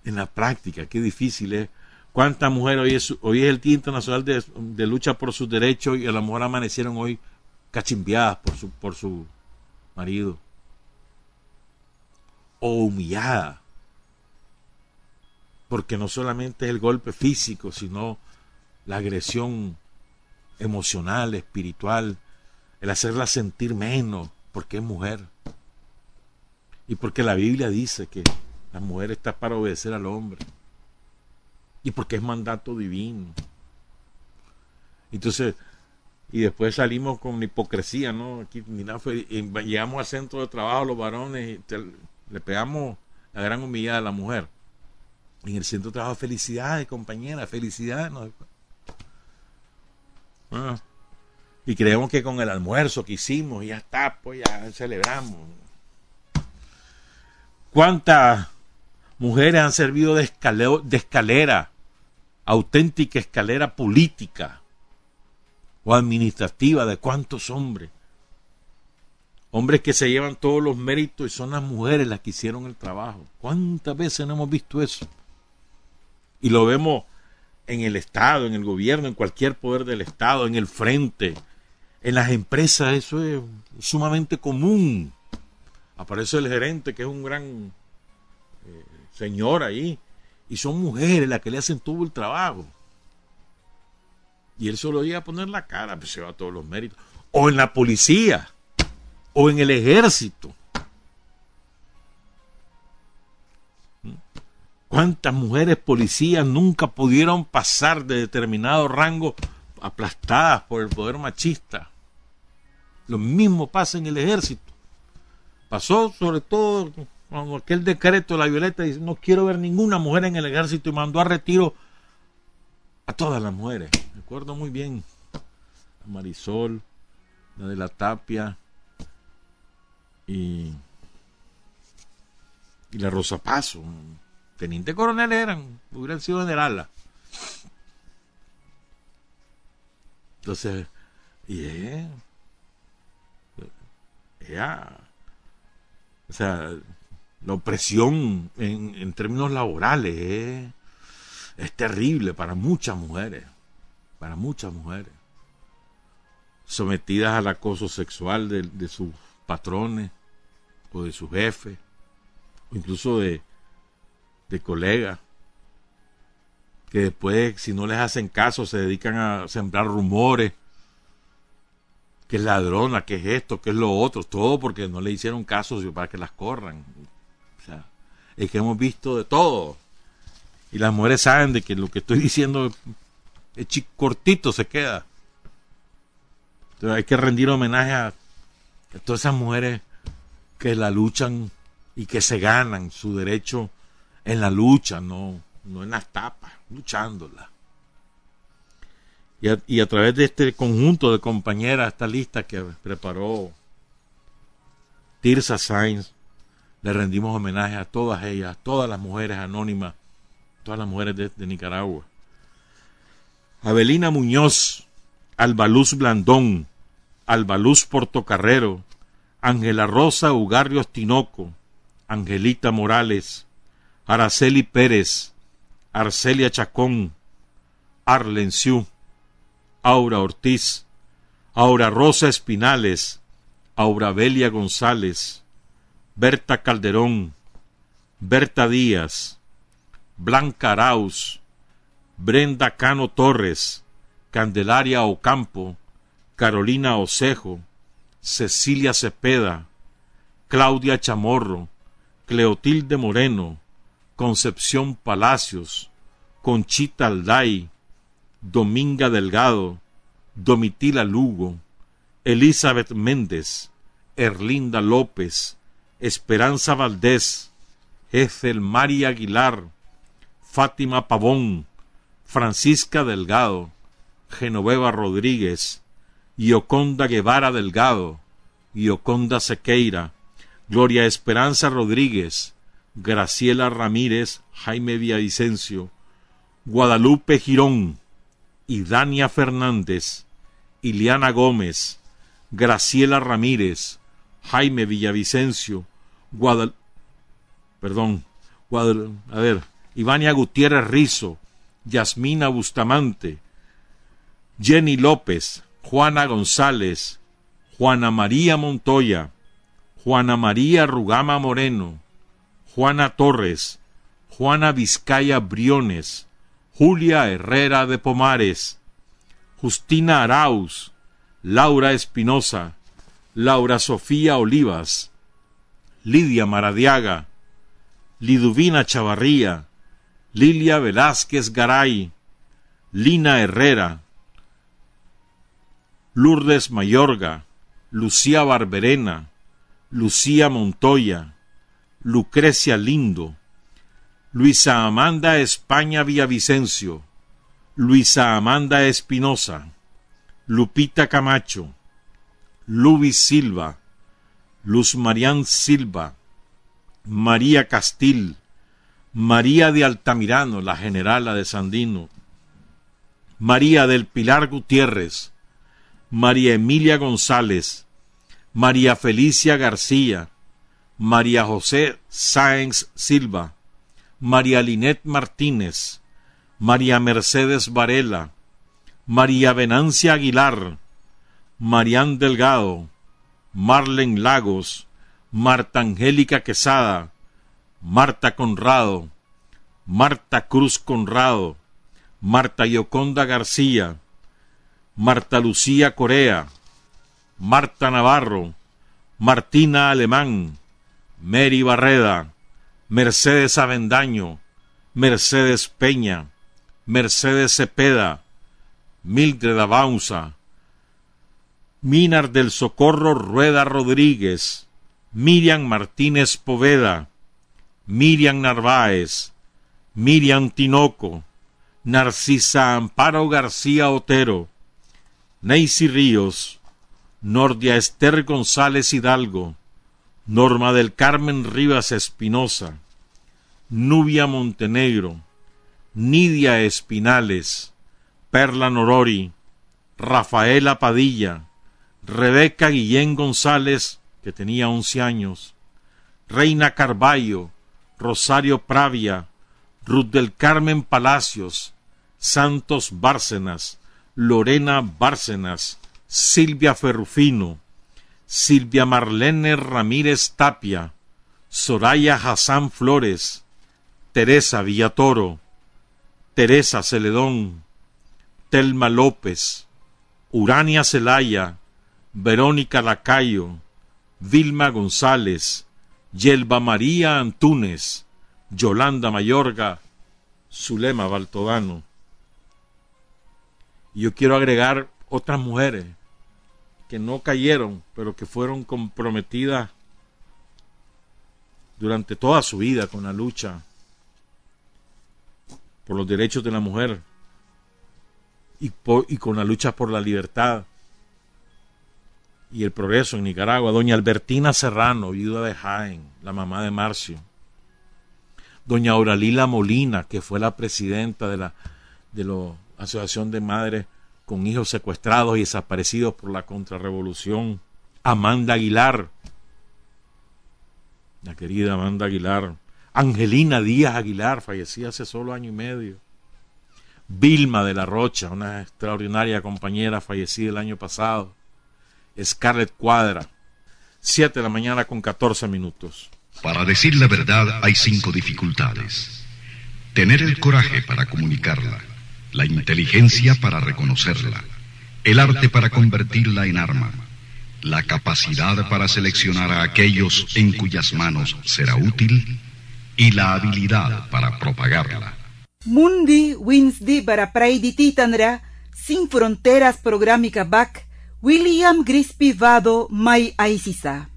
En la práctica, qué difícil es. ¿Cuántas mujeres hoy es, hoy es el Día Internacional de, Lucha por sus derechos y a lo mejor amanecieron hoy cachimbiadas por su, por su marido? O humilladas. Porque no solamente es el golpe físico, sino la agresión emocional, espiritual, el hacerla sentir menos porque es mujer. Y porque la Biblia dice que la mujer está para obedecer al hombre. Y porque es mandato divino. Entonces, y después salimos con hipocresía, ¿no? Aquí llegamos al centro de trabajo los varones y le pegamos la gran humillada a la mujer. En el centro de trabajo, felicidades, compañera, felicidades. ¿no? Ah, y creemos que con el almuerzo que hicimos, ya está, pues ya celebramos. ¿Cuántas mujeres han servido de, de escalera, auténtica escalera política o administrativa? ¿De cuántos hombres? Hombres que se llevan todos los méritos y son las mujeres las que hicieron el trabajo. ¿Cuántas veces no hemos visto eso? Y lo vemos en el Estado, en el gobierno, en cualquier poder del Estado, en el frente, en las empresas eso es sumamente común. Aparece el gerente, que es un gran eh, señor ahí, Y son mujeres las que le hacen todo el trabajo. Y él solo llega a poner la cara, pues se va todos los méritos. O en la policía, o en el ejército. ¿Cuántas mujeres policías nunca pudieron pasar de determinado rango aplastadas por el poder machista? Lo mismo pasa en el ejército. Pasó sobre todo con aquel decreto de la Violeta dice, no quiero ver ninguna mujer en el ejército y mandó a retiro a todas las mujeres. Me acuerdo muy bien. A Marisol, la de la Tapia y, y la Rosa Paso. Teniente coronel eran, hubieran sido general. Entonces, y ella, o sea, la opresión en, en términos laborales es, es terrible para muchas mujeres, para muchas mujeres, sometidas al acoso sexual de, de sus patrones o de sus jefes, o incluso de, de colegas, que después, si no les hacen caso, se dedican a sembrar rumores, que es ladrona, que es esto, que es lo otro, todo porque no le hicieron caso para que las corran. O sea, es que hemos visto de todo. Y las mujeres saben de que lo que estoy diciendo es cortito, se queda. Entonces hay que rendir homenaje a, a todas esas mujeres que la luchan y que se ganan su derecho en la lucha, no, no en las tapas, luchándola. Y a, través de este conjunto de compañeras, esta lista que preparó Tirsa Sainz, le rendimos homenaje a todas ellas, a todas las mujeres anónimas, todas las mujeres de, Nicaragua. Abelina Muñoz, Albaluz Blandón, Albaluz Portocarrero, Ángela Rosa Ugarrios Tinoco, Angelita Morales, Araceli Pérez, Arcelia Chacón, Arlen Aura Ortiz, Aura Rosa Espinales, Aura Belia González, Berta Calderón, Berta Díaz, Blanca Arauz, Brenda Cano Torres, Candelaria Ocampo, Carolina Osejo, Cecilia Cepeda, Claudia Chamorro, Cleotilde Moreno, Concepción Palacios, Conchita Alday, Dominga Delgado, Domitila Lugo, Elizabeth Méndez, Erlinda López, Esperanza Valdés, Ethel María Aguilar, Fátima Pavón, Francisca Delgado, Genoveva Rodríguez, Ioconda Guevara Delgado, Ioconda Sequeira, Gloria Esperanza Rodríguez, Graciela Ramírez, Jaime Villavicencio, Guadalupe Girón, Idania Fernández, Iliana Gómez, Graciela Ramírez, Jaime Villavicencio, Guadal... perdón, Guadal... a ver, Ivania Gutiérrez Rizo, Yasmina Bustamante, Jenny López, Juana González, Juana María Montoya, Juana María Rugama Moreno, Juana Torres, Juana Vizcaya Briones, Julia Herrera de Pomares, Justina Arauz, Laura Espinosa, Laura Sofía Olivas, Lidia Maradiaga, Liduvina Chavarría, Lilia Velázquez Garay, Lina Herrera, Lourdes Mayorga, Lucía Barberena, Lucía Montoya, Lucrecia Lindo, Luisa Amanda España Villavicencio, Luisa Amanda Espinosa, Lupita Camacho, Luis Silva, Luz Marián Silva, María Castil, María de Altamirano, la generala de Sandino, María del Pilar Gutiérrez, María Emilia González, María Felicia García, María José Sáenz Silva, María Linet Martínez, María Mercedes Varela, María Venancia Aguilar, Marián Delgado, Marlen Lagos, Marta Angélica Quesada, Marta Conrado, Marta Cruz Conrado, Marta Yoconda García, Marta Lucía Corea, Marta Navarro, Martina Alemán, Mary Barreda, Mercedes Avendaño, Mercedes Peña, Mercedes Cepeda, Mildred Abaunza, Minar del Socorro Rueda Rodríguez, Miriam Martínez Poveda, Miriam Narváez, Miriam Tinoco, Narcisa Amparo García Otero, Neisy Ríos, Nordia Esther González Hidalgo, Norma del Carmen Rivas Espinosa, Nubia Montenegro, Nidia Espinales, Perla Norori, Rafaela Padilla, Rebeca Guillén González, que tenía once años, Reina Carballo, Rosario Pravia, Ruth del Carmen Palacios, Santos Bárcenas, Lorena Bárcenas, Silvia Ferrufino, Silvia Marlene Ramírez Tapia, Soraya Hassan Flores, Teresa Villatoro, Teresa Celedón, Telma López, Urania Celaya, Verónica Lacayo, Vilma González, Yelba María Antúnez, Yolanda Mayorga, Zulema Baltodano. Y yo quiero agregar otras mujeres que no cayeron, pero que fueron comprometidas durante toda su vida con la lucha por los derechos de la mujer y, con la lucha por la libertad y el progreso en Nicaragua. Doña Albertina Serrano, viuda de Jaén, la mamá de Marcio. Doña Auralila Molina, que fue la presidenta de la de Asociación de Madres con hijos secuestrados y desaparecidos por la contrarrevolución. Amanda Aguilar, la querida Amanda Aguilar. Angelina Díaz Aguilar, fallecida hace solo año y medio. Vilma de la Rocha, una extraordinaria compañera fallecida el año pasado. Scarlett Cuadra. Siete de la mañana con catorce minutos. Para decir la verdad hay cinco dificultades. Tener el coraje para comunicarla, la inteligencia para reconocerla, el arte para convertirla en arma, la capacidad para seleccionar a aquellos en cuyas manos será útil y la habilidad para propagarla. Mundi Winsdi para Praidititanra, Sin Fronteras Programica Back, William Grisby Vado Mai Aisisa.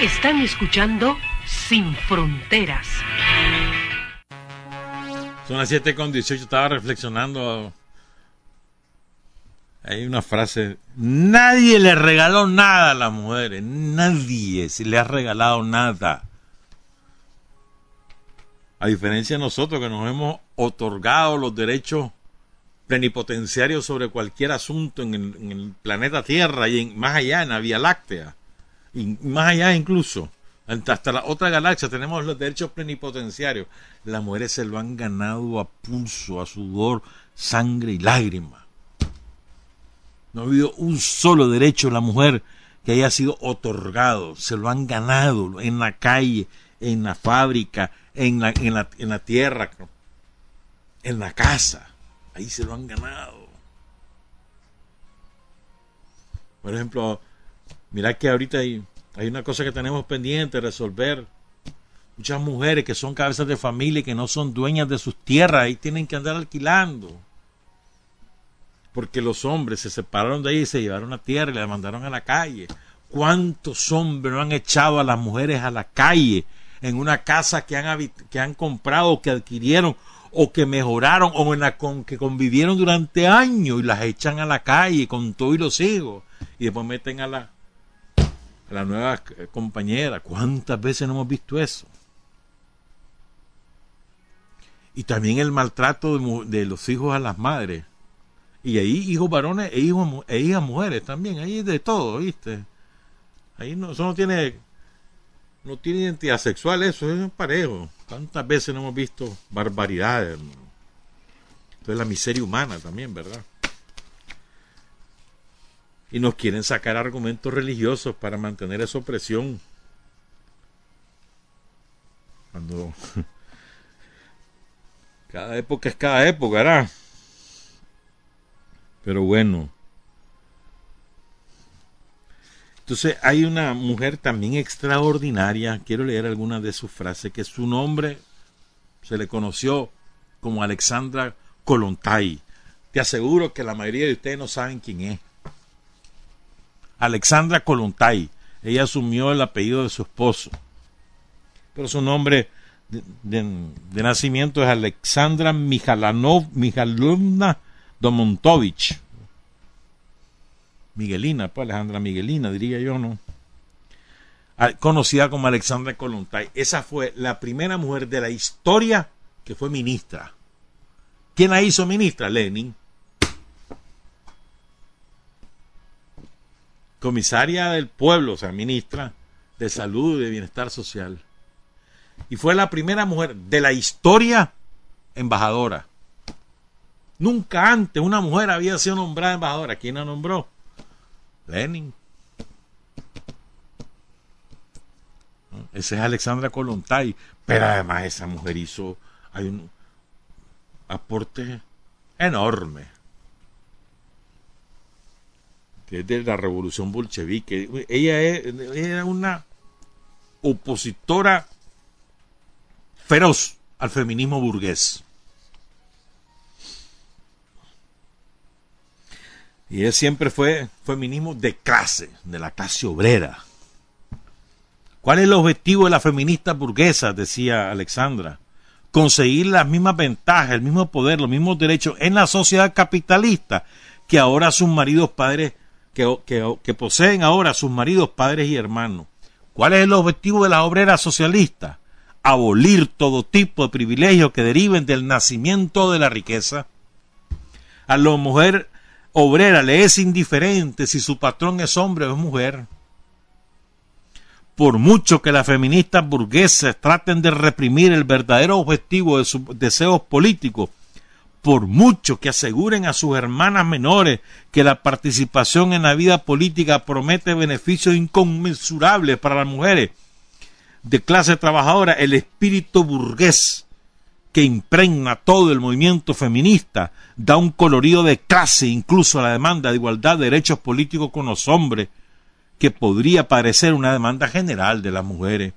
Están escuchando Sin Fronteras. Son las 7 con 18, estaba reflexionando. Hay una frase, nadie le regaló nada a las mujeres, nadie se le ha regalado nada. A diferencia de nosotros que nos hemos otorgado los derechos plenipotenciarios sobre cualquier asunto en el, en el planeta Tierra y en, más allá en la Vía Láctea, y más allá incluso hasta la otra galaxia tenemos los derechos plenipotenciarios. Las mujeres se lo han ganado a pulso, a sudor, sangre y lágrimas. No ha habido un solo derecho a la mujer que haya sido otorgado. Se lo han ganado en la calle, en la fábrica, en la, en la, en la tierra, en la casa. Ahí se lo han ganado. Por ejemplo, mira que ahorita hay hay una cosa que tenemos pendiente resolver. Muchas mujeres que son cabezas de familia y que no son dueñas de sus tierras, ahí tienen que andar alquilando. Porque los hombres se separaron de ahí y se llevaron la tierra y la mandaron a la calle. ¿Cuántos hombres no han echado a las mujeres a la calle en una casa que han, que han comprado, que adquirieron o que mejoraron o en la con, que convivieron durante años y las echan a la calle con todo y los hijos y después meten a la la nueva compañera. ¿Cuántas veces no hemos visto eso? Y también el maltrato de, los hijos a las madres. Y ahí hijos varones e, hijos, e hijas mujeres también. Ahí de todo, ¿viste? Ahí no, eso no tiene, no tiene identidad sexual, eso es parejo. ¿Cuántas veces no hemos visto barbaridades? Entonces la miseria humana también, ¿verdad? Y nos quieren sacar argumentos religiosos para mantener esa opresión. No. Cada época es cada época, ¿verdad? Pero bueno. Entonces hay una mujer también extraordinaria, quiero leer algunas de sus frases, que su nombre se le conoció como Alexandra Kolontai. Te aseguro que la mayoría de ustedes no saben quién es. Alexandra Kolontai. Ella asumió el apellido de su esposo. Pero su nombre de, nacimiento es Alexandra Mijalanov, Mijalovna Domontovich. Miguelina, pues Alejandra Miguelina, diría yo, ¿no? Conocida como Alexandra Kolontai. Esa fue la primera mujer de la historia que fue ministra. ¿Quién la hizo ministra? Lenin. Comisaria del pueblo, o sea, ministra de salud y de bienestar social. Y fue la primera mujer de la historia embajadora. Nunca antes una mujer había sido nombrada embajadora. ¿Quién la nombró? Lenin. Esa es Alexandra Kolontai. Pero además esa mujer hizo hay un aporte enorme desde la revolución bolchevique. Ella era una opositora feroz al feminismo burgués. Y él siempre fue feminismo de clase, de la clase obrera. ¿Cuál es el objetivo de la feminista burguesa? Decía Alexandra. Conseguir las mismas ventajas, el mismo poder, los mismos derechos en la sociedad capitalista que ahora sus maridos, padres, que, poseen ahora sus maridos, padres y hermanos. ¿Cuál es el objetivo de la obrera socialista? abolir todo tipo de privilegios que deriven del nacimiento de la riqueza. A la mujer obrera le es indiferente si su patrón es hombre o es mujer. Por mucho que las feministas burguesas traten de reprimir el verdadero objetivo de sus deseos políticos, por mucho que aseguren a sus hermanas menores que la participación en la vida política promete beneficios inconmensurables para las mujeres, de clase trabajadora, el espíritu burgués que impregna todo el movimiento feminista, da un colorido de clase incluso a la demanda de igualdad de derechos políticos con los hombres, que podría parecer una demanda general de las mujeres.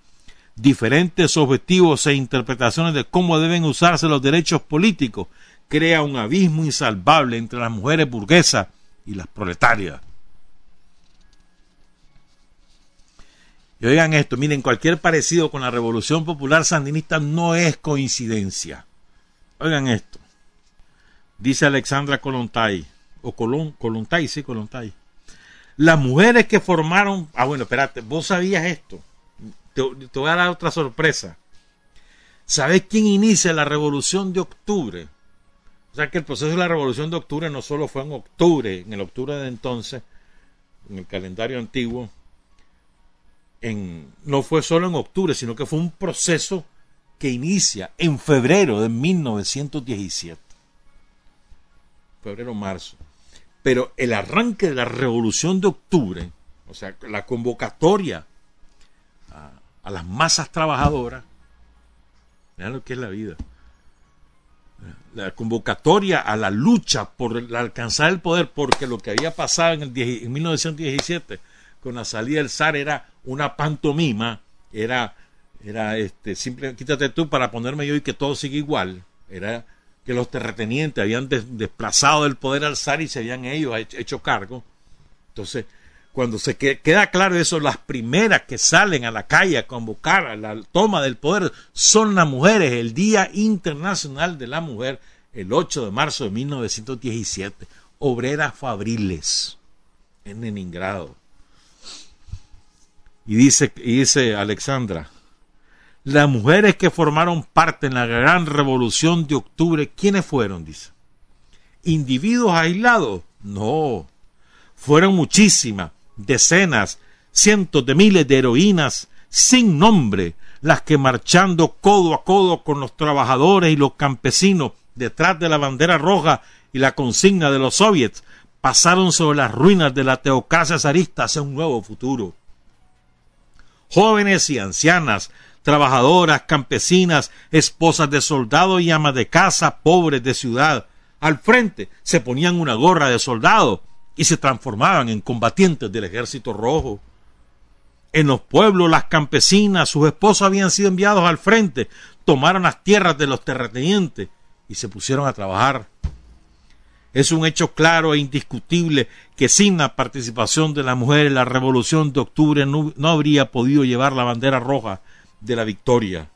Diferentes objetivos e interpretaciones de cómo deben usarse los derechos políticos crea un abismo insalvable entre las mujeres burguesas y las proletarias. Y oigan esto, miren, cualquier parecido con la revolución popular sandinista no es coincidencia. Oigan esto. Dice Alexandra Colontay, o Colón, Colontay, sí, Colontay. Las mujeres que formaron, ah bueno, espérate, vos sabías esto. Te, te voy a dar otra sorpresa. ¿Sabés quién inicia la revolución de octubre? O sea que el proceso de la revolución de octubre no solo fue en octubre, en el octubre de entonces, en el calendario antiguo, no fue solo en octubre, sino que fue un proceso que inicia en febrero de 1917. Febrero-marzo. Pero el arranque de la revolución de octubre, o sea, la convocatoria a, a las masas trabajadoras, vean lo que es la vida, la convocatoria a la lucha por alcanzar el poder, porque lo que había pasado en, el, en 1917 con la salida del zar era una pantomima, era, era este, simple, quítate tú para ponerme yo y que todo siga igual. Era que los terratenientes habían desplazado del poder al zar y se habían ellos hecho, cargo. Entonces, cuando se queda claro eso, las primeras que salen a la calle a convocar a la toma del poder son las mujeres, el Día Internacional de la Mujer, el 8 de marzo de 1917, obreras fabriles en Leningrado. Y dice, y dice Alexandra, las mujeres que formaron parte en la gran revolución de octubre, ¿quiénes fueron? Dice. ¿Individuos aislados? No. Fueron muchísimas, decenas, cientos de miles de heroínas sin nombre, las que marchando codo a codo con los trabajadores y los campesinos detrás de la bandera roja y la consigna de los soviets, pasaron sobre las ruinas de la teocracia zarista hacia un nuevo futuro jóvenes y ancianas, trabajadoras, campesinas, esposas de soldados y amas de casa, pobres de ciudad. Al frente se ponían una gorra de soldado y se transformaban en combatientes del ejército rojo. En los pueblos, las campesinas, sus esposos habían sido enviados al frente, tomaron las tierras de los terratenientes y se pusieron a trabajar. Es un hecho claro e indiscutible que sin la participación de las mujeres la revolución de octubre no, habría podido llevar la bandera roja de la victoria.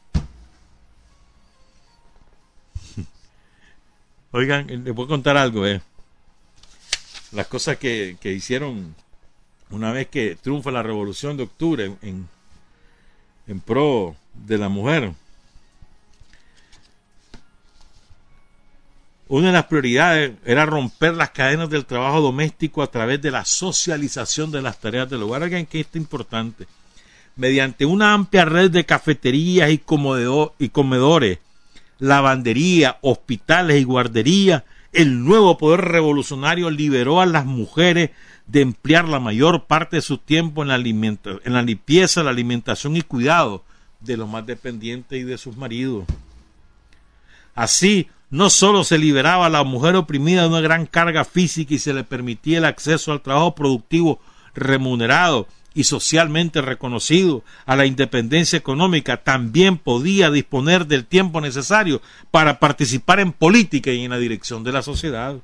Oigan, les voy a contar algo, eh. Las cosas que, que hicieron una vez que triunfa la revolución de octubre en, en pro de la mujer. Una de las prioridades era romper las cadenas del trabajo doméstico a través de la socialización de las tareas del hogar. Que esto es importante. Mediante una amplia red de cafeterías y, y comedores, lavandería, hospitales y guarderías, el nuevo poder revolucionario liberó a las mujeres de emplear la mayor parte de su tiempo en la, limpieza, la alimentación y cuidado de los más dependientes y de sus maridos. Así, no solo se liberaba a la mujer oprimida de una gran carga física y se le permitía el acceso al trabajo productivo remunerado y socialmente reconocido, a la independencia económica, también podía disponer del tiempo necesario para participar en política y en la dirección de la sociedad.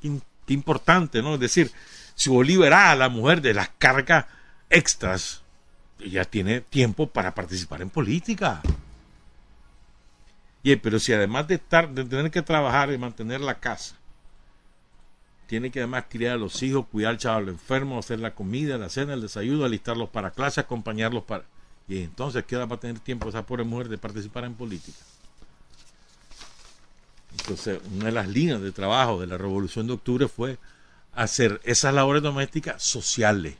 Qué, importante, ¿no? Es decir, si vos a la mujer de las cargas extras, ella tiene tiempo para participar en política. Y, pero si además de estar, de tener que trabajar y mantener la casa, tiene que además criar a los hijos, cuidar al chaval enfermo, hacer la comida, la cena, el desayuno, alistarlos para clase, acompañarlos para... Y entonces, ¿qué hora va a tener tiempo esa pobre mujer de participar en política? Entonces, una de las líneas de trabajo de la Revolución de Octubre fue hacer esas labores domésticas sociales.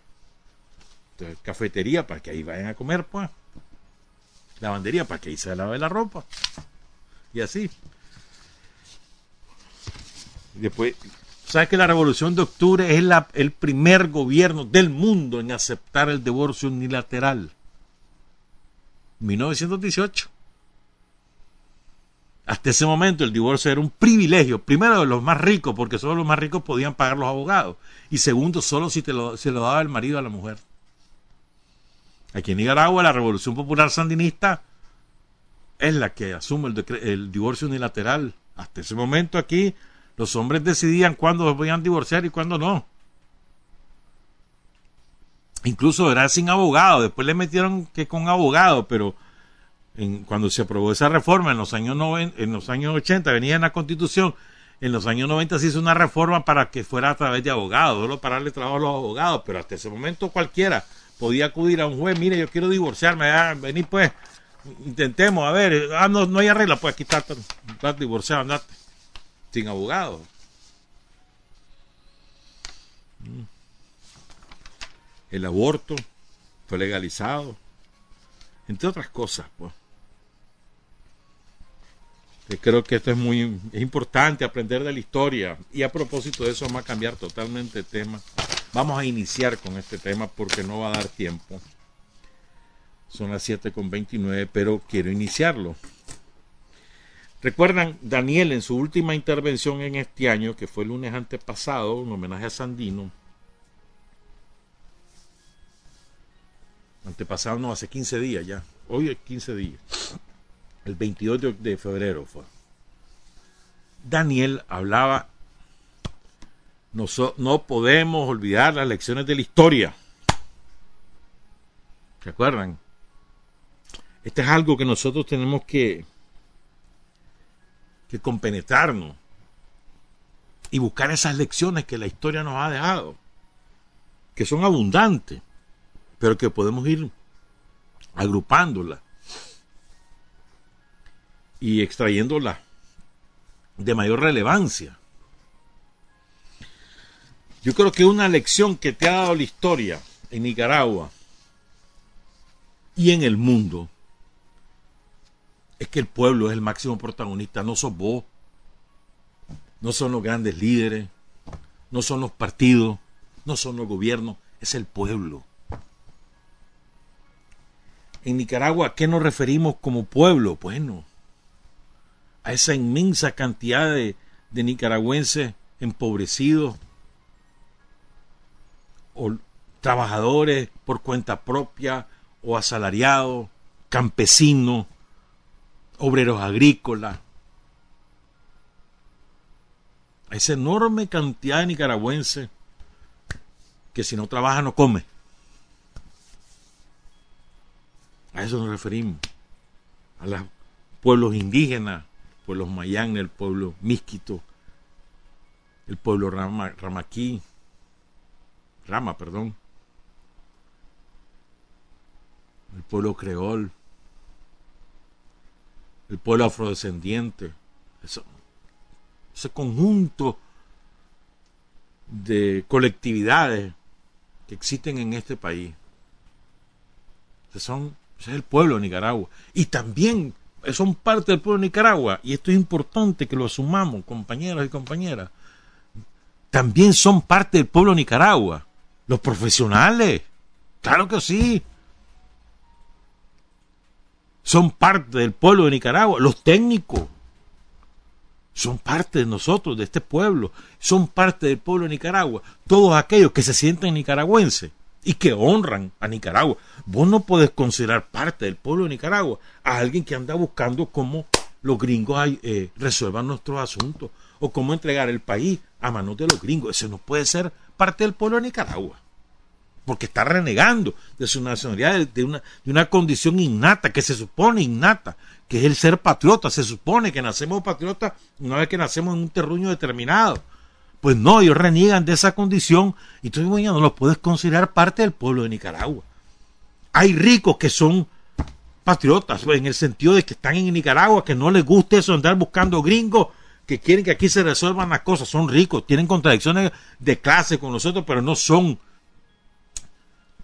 Entonces, cafetería para que ahí vayan a comer, pues. Lavandería para que ahí se lave la ropa y así. Después, ¿sabes que la Revolución de Octubre es el primer gobierno del mundo en aceptar el divorcio unilateral? 1918. Hasta ese momento el divorcio era un privilegio, primero de los más ricos, porque solo los más ricos podían pagar los abogados, y segundo, solo si se lo daba el marido a la mujer. Aquí en Nicaragua la Revolución Popular Sandinista es la que asume el, divorcio unilateral. Hasta ese momento aquí los hombres decidían cuándo se podían divorciar y cuándo no. Incluso era sin abogado, después le metieron que con abogado, pero en, cuando se aprobó esa reforma en los años en los años 80 venía en la Constitución, en los años 90 se hizo una reforma para que fuera a través de abogados, solo para darle trabajo a los abogados, pero hasta ese momento cualquiera podía acudir a un juez, mire, yo quiero divorciarme, ah, vení pues, intentemos, a ver, ah, no, no hay arreglo, pues aquí está, estás divorciado, andate, sin abogado. Mm. El aborto fue legalizado, entre otras cosas, pues. Creo que esto es muy es importante aprender de la historia y a propósito de eso vamos a cambiar totalmente de tema. Vamos a iniciar con este tema porque no va a dar tiempo. Son las 7 con 29, pero quiero iniciarlo. Recuerdan, Daniel en su última intervención en este año, que fue el lunes antepasado, un homenaje a Sandino. Antepasado no, hace 15 días ya. Hoy es 15 días. El 22 de, febrero fue. Daniel hablaba, no, no podemos olvidar las lecciones de la historia. ¿Se acuerdan? Este es algo que nosotros tenemos que, que compenetrarnos y buscar esas lecciones que la historia nos ha dejado, que son abundantes, pero que podemos ir agrupándolas y extrayéndolas de mayor relevancia. Yo creo que una lección que te ha dado la historia en Nicaragua y en el mundo es que el pueblo es el máximo protagonista, no sos vos, no son los grandes líderes, no son los partidos, no son los gobiernos, es el pueblo. en Nicaragua, ¿a qué nos referimos como pueblo? Bueno, a esa inmensa cantidad de, de nicaragüenses empobrecidos o trabajadores por cuenta propia o asalariados, campesinos, obreros agrícolas. A esa enorme cantidad de nicaragüenses que si no trabaja no come. A eso nos referimos. A los pueblos indígenas, pueblos mayán, el pueblo misquito, el pueblo rama, ramaquí, rama, perdón, el pueblo creol, el pueblo afrodescendiente, ese conjunto de colectividades que existen en este país. son, ese es el pueblo de Nicaragua. Y también son parte del pueblo de Nicaragua, y esto es importante que lo asumamos, compañeros y compañeras, también son parte del pueblo de Nicaragua. Los profesionales, claro que sí. Son parte del pueblo de Nicaragua. Los técnicos son parte de nosotros, de este pueblo. Son parte del pueblo de Nicaragua. Todos aquellos que se sienten nicaragüenses y que honran a Nicaragua. Vos no podés considerar parte del pueblo de Nicaragua a alguien que anda buscando cómo los gringos eh, resuelvan nuestros asuntos o cómo entregar el país a manos de los gringos. Ese no puede ser parte del pueblo de Nicaragua. Porque está renegando de su nacionalidad, de una, de una condición innata, que se supone innata, que es el ser patriota. Se supone que nacemos patriotas una vez que nacemos en un terruño determinado. Pues no, ellos reniegan de esa condición y tú no los puedes considerar parte del pueblo de Nicaragua. Hay ricos que son patriotas, en el sentido de que están en Nicaragua, que no les gusta eso andar buscando gringos, que quieren que aquí se resuelvan las cosas, son ricos, tienen contradicciones de clase con nosotros, pero no son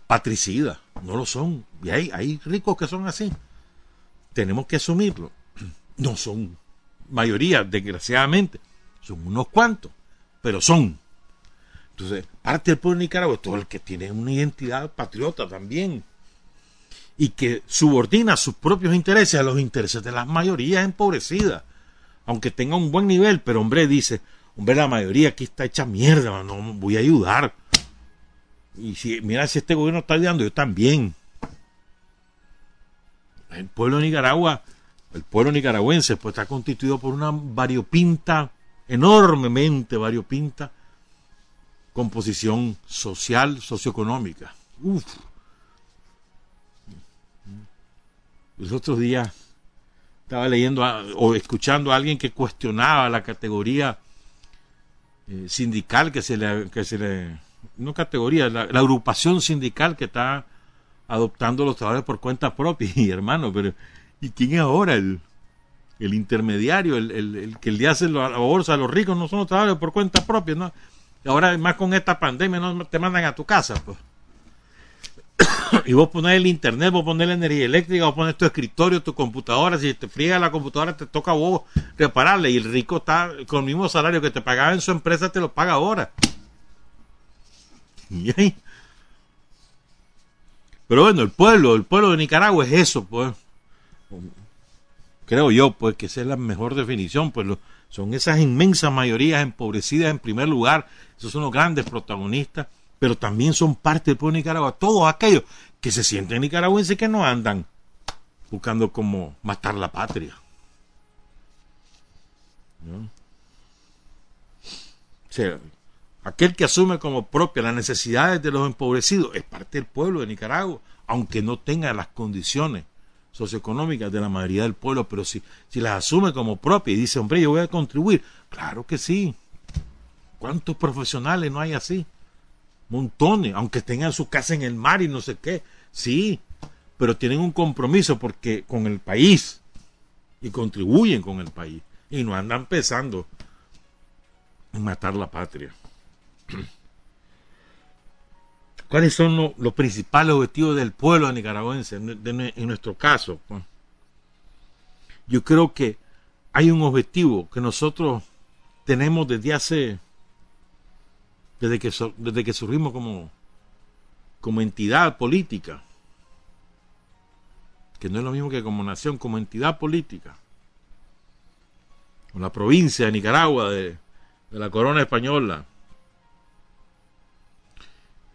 patricidas, no lo son. Y hay, hay ricos que son así. Tenemos que asumirlo. No son mayoría, desgraciadamente, son unos cuantos pero son. Entonces, parte del pueblo de Nicaragua todo el que tiene una identidad patriota también y que subordina sus propios intereses a los intereses de las mayorías empobrecidas, aunque tenga un buen nivel, pero hombre dice, hombre, la mayoría aquí está hecha mierda, no voy a ayudar. Y si, mira, si este gobierno está ayudando, yo también. El pueblo de Nicaragua, el pueblo nicaragüense, pues está constituido por una variopinta enormemente variopinta composición social, socioeconómica. Uf. Los otros días estaba leyendo o escuchando a alguien que cuestionaba la categoría eh, sindical que se le, que se le no categoría, la, agrupación sindical que está adoptando los trabajadores por cuenta propia. Y hermano, pero ¿y quién es ahora el, el intermediario, el, el, que le hace la bolsa a los ricos, no son los trabajadores por cuenta propia, ¿no? Ahora, más con esta pandemia, no te mandan a tu casa, pues. y vos pones el internet, vos pones la energía eléctrica, vos pones tu escritorio, tu computadora, si te friega la computadora, te toca vos repararla, y el rico está con el mismo salario que te pagaba en su empresa, te lo paga ahora. Pero bueno, el pueblo, el pueblo de Nicaragua es eso, pues. Creo yo, pues que esa es la mejor definición, pues son esas inmensas mayorías empobrecidas en primer lugar, esos son los grandes protagonistas, pero también son parte del pueblo de Nicaragua, todos aquellos que se sienten nicaragüenses que no andan buscando como matar la patria. O sea, aquel que asume como propia las necesidades de los empobrecidos es parte del pueblo de Nicaragua, aunque no tenga las condiciones socioeconómicas de la mayoría del pueblo, pero si, si las asume como propia y dice, hombre, yo voy a contribuir, claro que sí. ¿Cuántos profesionales no hay así? Montones, aunque tengan su casa en el mar y no sé qué, sí, pero tienen un compromiso porque con el país y contribuyen con el país y no andan pensando en matar la patria. ¿Cuáles son los principales objetivos del pueblo nicaragüense en, nuestro caso? Pues, yo creo que hay un objetivo que nosotros tenemos desde hace, desde que, desde que surgimos como, como entidad política. que no es lo mismo que como nación, como entidad política, o la provincia de Nicaragua, de, la corona española,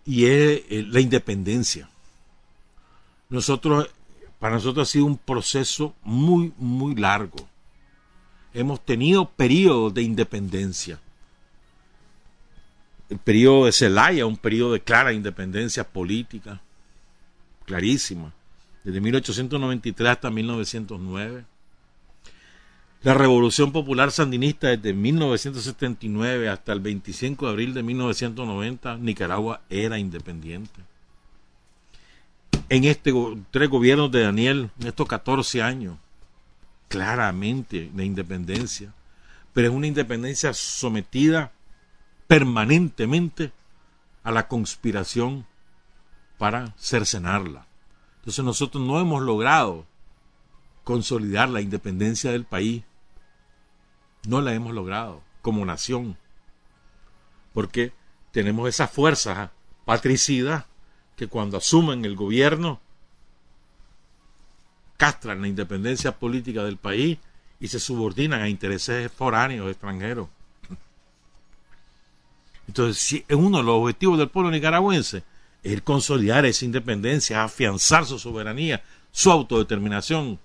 y es eh, la independencia. Nosotros, para nosotros ha sido un proceso muy, muy largo. Hemos tenido periodos de independencia. El periodo de Celaya, un periodo de clara independencia política, clarísima, desde 1893 hasta 1909. La Revolución Popular Sandinista desde 1979 hasta el 25 de abril de 1990, Nicaragua era independiente. En este tres gobiernos de Daniel, en estos 14 años, claramente de independencia, pero es una independencia sometida permanentemente a la conspiración para cercenarla. Entonces nosotros no hemos logrado consolidar la independencia del país. No la hemos logrado como nación. Porque tenemos esa fuerza patricida que cuando asumen el gobierno castran la independencia política del país y se subordinan a intereses foráneos extranjeros. Entonces, si uno de los objetivos del pueblo nicaragüense es consolidar esa independencia, afianzar su soberanía, su autodeterminación,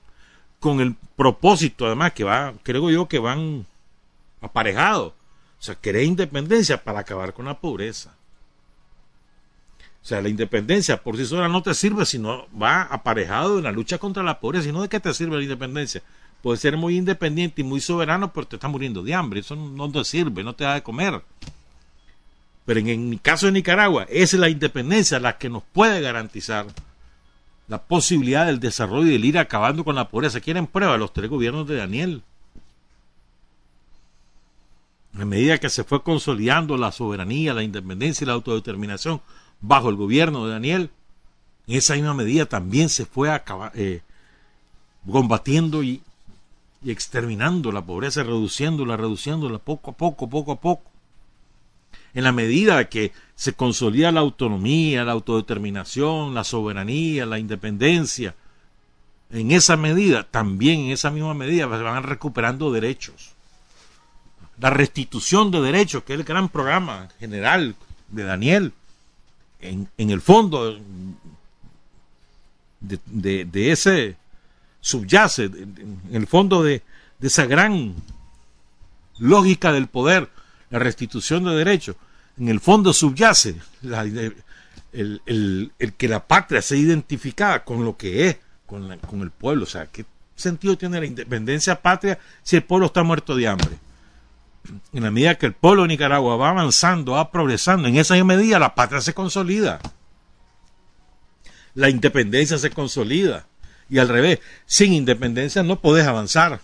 con el propósito además que va, creo yo que van aparejados. O sea, querer independencia para acabar con la pobreza. O sea, la independencia por sí sola no te sirve si no va aparejado en la lucha contra la pobreza. ¿Y no de qué te sirve la independencia? Puede ser muy independiente y muy soberano, pero te está muriendo de hambre. Eso no te sirve, no te da de comer. Pero en el caso de Nicaragua, es la independencia la que nos puede garantizar la posibilidad del desarrollo del ir acabando con la pobreza. Quieren prueba los tres gobiernos de Daniel. A medida que se fue consolidando la soberanía, la independencia y la autodeterminación bajo el gobierno de Daniel, en esa misma medida también se fue eh, combatiendo y, y exterminando la pobreza, reduciéndola, reduciéndola poco a poco, poco a poco en la medida que se consolida la autonomía, la autodeterminación, la soberanía, la independencia, en esa medida, también en esa misma medida, se van recuperando derechos. La restitución de derechos, que es el gran programa general de Daniel, en, el fondo de, ese subyace, en el fondo de esa gran lógica del poder, la restitución de derechos, en el fondo subyace el, que la patria sea identificada con lo que es, con, el pueblo. O sea, ¿qué sentido tiene la independencia patria si el pueblo está muerto de hambre? En la medida que el pueblo de Nicaragua va avanzando, va progresando, en esa medida la patria se consolida. La independencia se consolida. Y al revés, sin independencia no podés avanzar.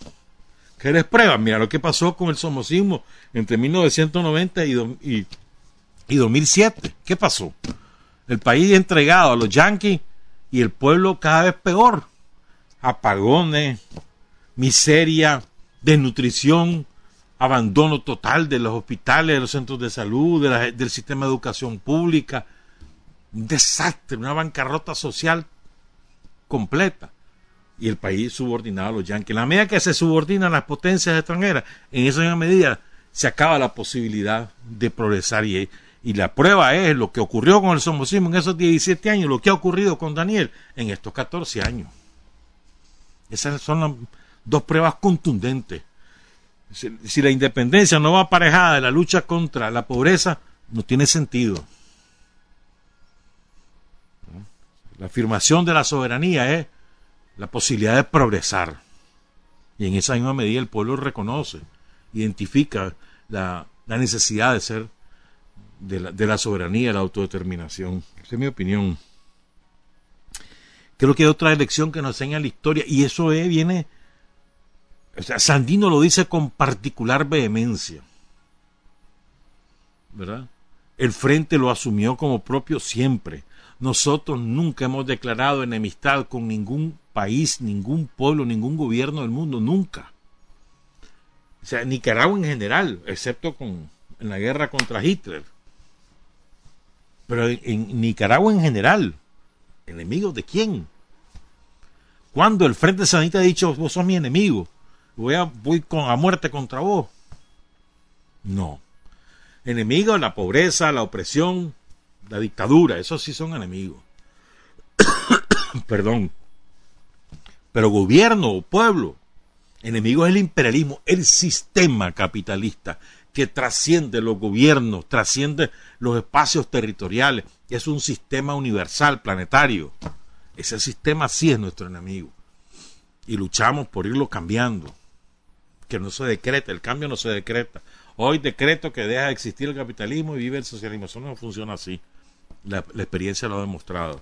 ¿Quieres pruebas? Mira lo que pasó con el somocismo entre 1990 y, y 2007. ¿Qué pasó? El país entregado a los yanquis y el pueblo cada vez peor. Apagones, miseria, desnutrición, abandono total de los hospitales, de los centros de salud, del sistema de educación pública. Un desastre, una bancarrota social completa. Y el país subordinado a los yanquis. En la medida que se subordinan las potencias extranjeras, en esa medida se acaba la posibilidad de progresar y, y la prueba es lo que ocurrió con el somocismo en esos 17 años, lo que ha ocurrido con Daniel en estos 14 años. Esas son las dos pruebas contundentes. Si, la independencia no va aparejada de la lucha contra la pobreza, no tiene sentido. La afirmación de la soberanía es la posibilidad de progresar. Y en esa misma medida el pueblo reconoce, identifica la, la necesidad de ser de la, de la soberanía, la autodeterminación. Esa es mi opinión. Creo que hay otra elección que nos enseña la historia y eso viene, o sea, Sandino lo dice con particular vehemencia, ¿verdad? El frente lo asumió como propio siempre. Nosotros nunca hemos declarado enemistad con ningún país, ningún pueblo, ningún gobierno del mundo, nunca. O sea, Nicaragua en general, excepto con, en la guerra contra Hitler pero en, Nicaragua en general, ¿enemigos de quién? Cuando el Frente Sanita ha dicho, vos sos mi enemigo, voy a, voy con, a muerte contra vos. No. Enemigos, la pobreza, la opresión, la dictadura, esos sí son enemigos. Perdón. Pero gobierno o pueblo, enemigo es el imperialismo, el sistema capitalista que trasciende los gobiernos, trasciende los espacios territoriales, es un sistema universal, planetario. Ese sistema sí es nuestro enemigo. Y luchamos por irlo cambiando. Que no se decreta, el cambio no se decreta. Hoy decreto que deja de existir el capitalismo y vive el socialismo. Eso no funciona así. La, la experiencia lo ha demostrado.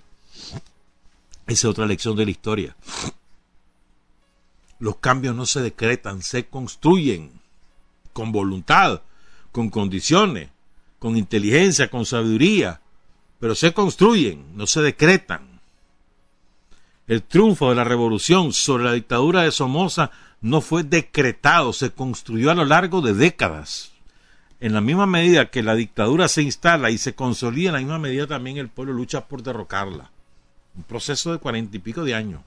Esa es otra lección de la historia. Los cambios no se decretan, se construyen con voluntad, con condiciones, con inteligencia, con sabiduría, pero se construyen, no se decretan. El triunfo de la revolución sobre la dictadura de Somoza no fue decretado, se construyó a lo largo de décadas. En la misma medida que la dictadura se instala y se consolida, en la misma medida también el pueblo lucha por derrocarla. Un proceso de cuarenta y pico de años.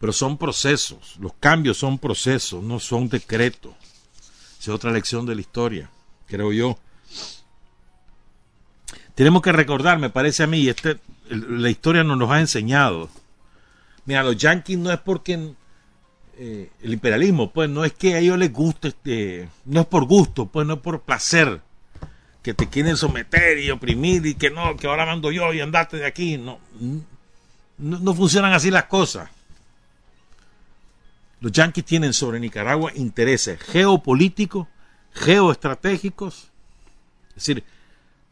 Pero son procesos, los cambios son procesos, no son decretos. es otra lección de la historia, creo yo. Tenemos que recordar, me parece a mí, este, la historia nos lo ha enseñado. Mira, los yanquis no es porque eh, el imperialismo, pues no es que a ellos les guste, este, no es por gusto, pues no es por placer que te quieren someter y oprimir y que no, que ahora mando yo y andate de aquí. No, no funcionan así las cosas. Los yanquis tienen sobre Nicaragua intereses geopolíticos, geoestratégicos, es decir,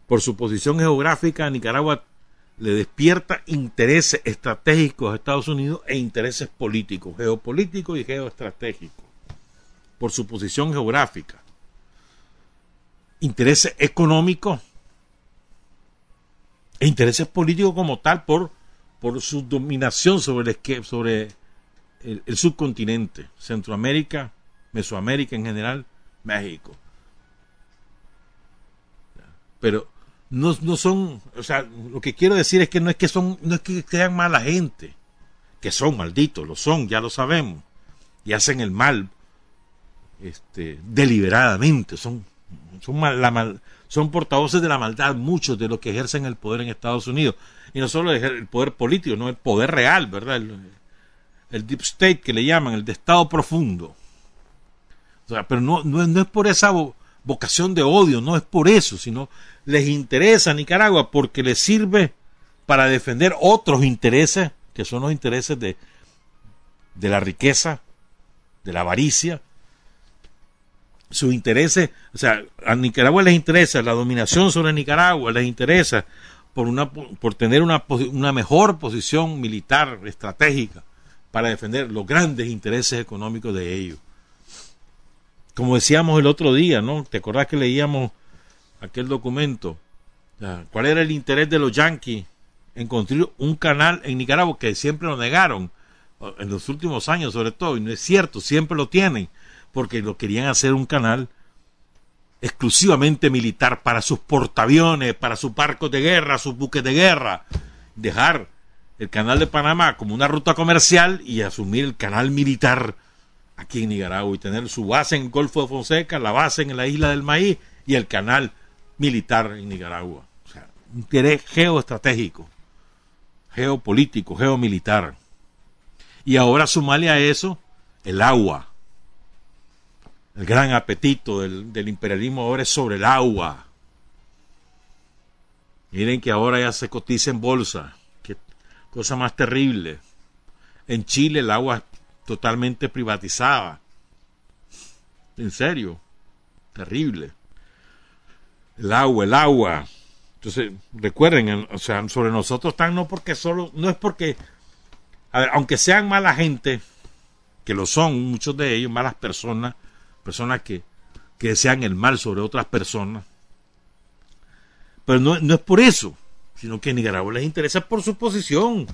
por su posición geográfica, Nicaragua le despierta intereses estratégicos a Estados Unidos e intereses políticos, geopolíticos y geoestratégicos, por su posición geográfica. Intereses económicos e intereses políticos como tal por, por su dominación sobre, el, sobre el, subcontinente, Centroamérica, Mesoamérica en general, México. Pero no, no son, o sea, lo que quiero decir es que no es que son, no es que sean mala gente, que son malditos, lo son, ya lo sabemos, y hacen el mal, este, deliberadamente, son, son, la mal, son portavoces de la maldad muchos de los que ejercen el poder en Estados Unidos, y no solo el poder político, no el poder real, ¿verdad? El, el deep state que le llaman, el de estado profundo. O sea, pero no, no, no es por esa vocación de odio, no es por eso, sino les interesa a Nicaragua porque les sirve para defender otros intereses, que son los intereses de, de la riqueza, de la avaricia. Sus intereses, o sea, a Nicaragua les interesa la dominación sobre Nicaragua, les interesa por, una, por tener una, una mejor posición militar estratégica para defender los grandes intereses económicos de ellos. Como decíamos el otro día, ¿no? ¿Te acordás que leíamos aquel documento? ¿Cuál era el interés de los yanquis en construir un canal en Nicaragua que siempre lo negaron en los últimos años sobre todo? Y no es cierto, siempre lo tienen, porque lo querían hacer un canal exclusivamente militar para sus portaaviones, para sus barcos de guerra, sus buques de guerra. Dejar el canal de Panamá como una ruta comercial y asumir el canal militar aquí en Nicaragua y tener su base en el Golfo de Fonseca, la base en la isla del Maíz y el canal militar en Nicaragua. O sea, un interés geoestratégico, geopolítico, geomilitar. Y ahora sumarle a eso el agua. El gran apetito del, del imperialismo ahora es sobre el agua. Miren que ahora ya se cotiza en bolsa. Cosa más terrible. En Chile el agua totalmente privatizada. En serio, terrible. El agua, el agua. Entonces, recuerden, o sea, sobre nosotros están no porque solo, no es porque, a ver, aunque sean mala gente, que lo son muchos de ellos, malas personas, personas que, que desean el mal sobre otras personas, pero no, no es por eso, sino que Nicaragua les interesa por su posición.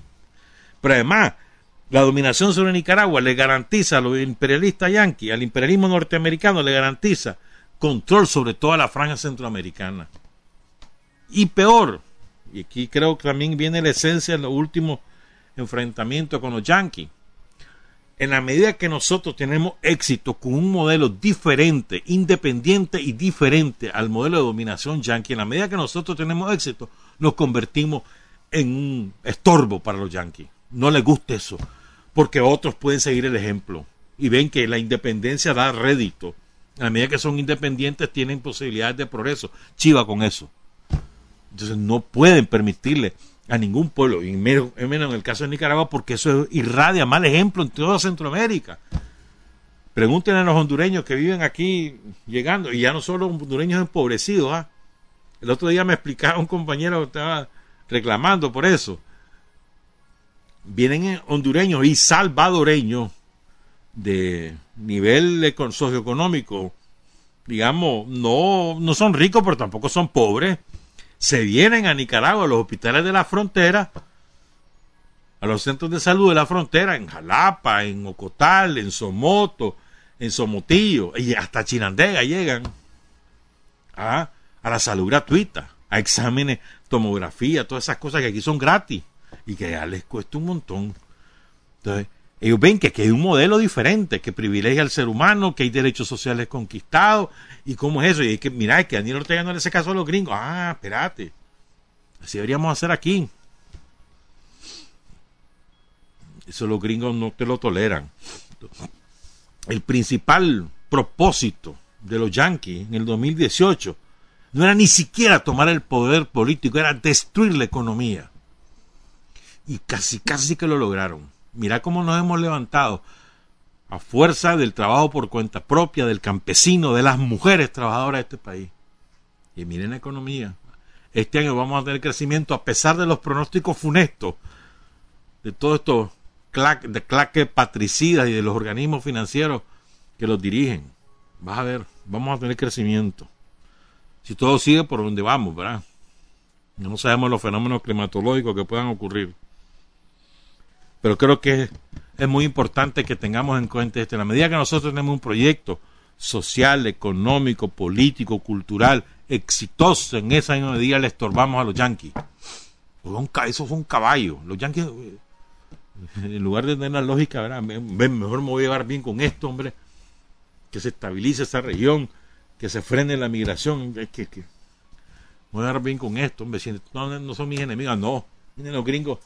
Pero además, la dominación sobre Nicaragua le garantiza a los imperialistas yanquis, al imperialismo norteamericano le garantiza control sobre toda la franja centroamericana. Y peor, y aquí creo que también viene la esencia, lo último enfrentamiento con los yanquis. En la medida que nosotros tenemos éxito con un modelo diferente, independiente y diferente al modelo de dominación yanqui, en la medida que nosotros tenemos éxito, nos convertimos en un estorbo para los yanquis. No les gusta eso, porque otros pueden seguir el ejemplo y ven que la independencia da rédito. A medida que son independientes tienen posibilidades de progreso. Chiva con eso. Entonces no pueden permitirle a ningún pueblo, y menos, en el caso de Nicaragua, porque eso irradia mal ejemplo en toda Centroamérica. Pregúntenle a los hondureños que viven aquí llegando, y ya no solo hondureños empobrecidos. ¿ah? El otro día me explicaba un compañero que estaba reclamando por eso. Vienen hondureños y salvadoreños de nivel socioeconómico, digamos, no, no son ricos, pero tampoco son pobres se vienen a Nicaragua, a los hospitales de la frontera, a los centros de salud de la frontera, en Jalapa, en Ocotal, en Somoto, en Somotillo, y hasta Chinandega llegan a, a la salud gratuita, a exámenes, tomografía, todas esas cosas que aquí son gratis y que ya les cuesta un montón. Entonces, ellos ven que, hay un modelo diferente, que privilegia al ser humano, que hay derechos sociales conquistados, y cómo es eso. Y es que, mira, es que Daniel Ortega no le hace caso a los gringos. Ah, espérate. Así deberíamos hacer aquí. Eso los gringos no te lo toleran. El principal propósito de los yanquis en el 2018 no era ni siquiera tomar el poder político, era destruir la economía. Y casi, casi que lo lograron. Mira cómo nos hemos levantado a fuerza del trabajo por cuenta propia, del campesino, de las mujeres trabajadoras de este país. Y miren la economía. Este año vamos a tener crecimiento a pesar de los pronósticos funestos de todos estos de claques patricidas y de los organismos financieros que los dirigen. Vas a ver, vamos a tener crecimiento. Si todo sigue por donde vamos, ¿verdad? No sabemos los fenómenos climatológicos que puedan ocurrir. Pero creo que es muy importante que tengamos en cuenta esto. En la medida que nosotros tenemos un proyecto social, económico, político, cultural, exitoso, en esa misma medida le estorbamos a los yanquis. Eso fue un caballo. Los yanquis, en lugar de tener la lógica, ¿verdad? mejor me voy a llevar bien con esto, hombre, que se estabilice esa región, que se frene la migración. Es que, me voy a llevar bien con esto, no, son mis enemigos, no. Miren los gringos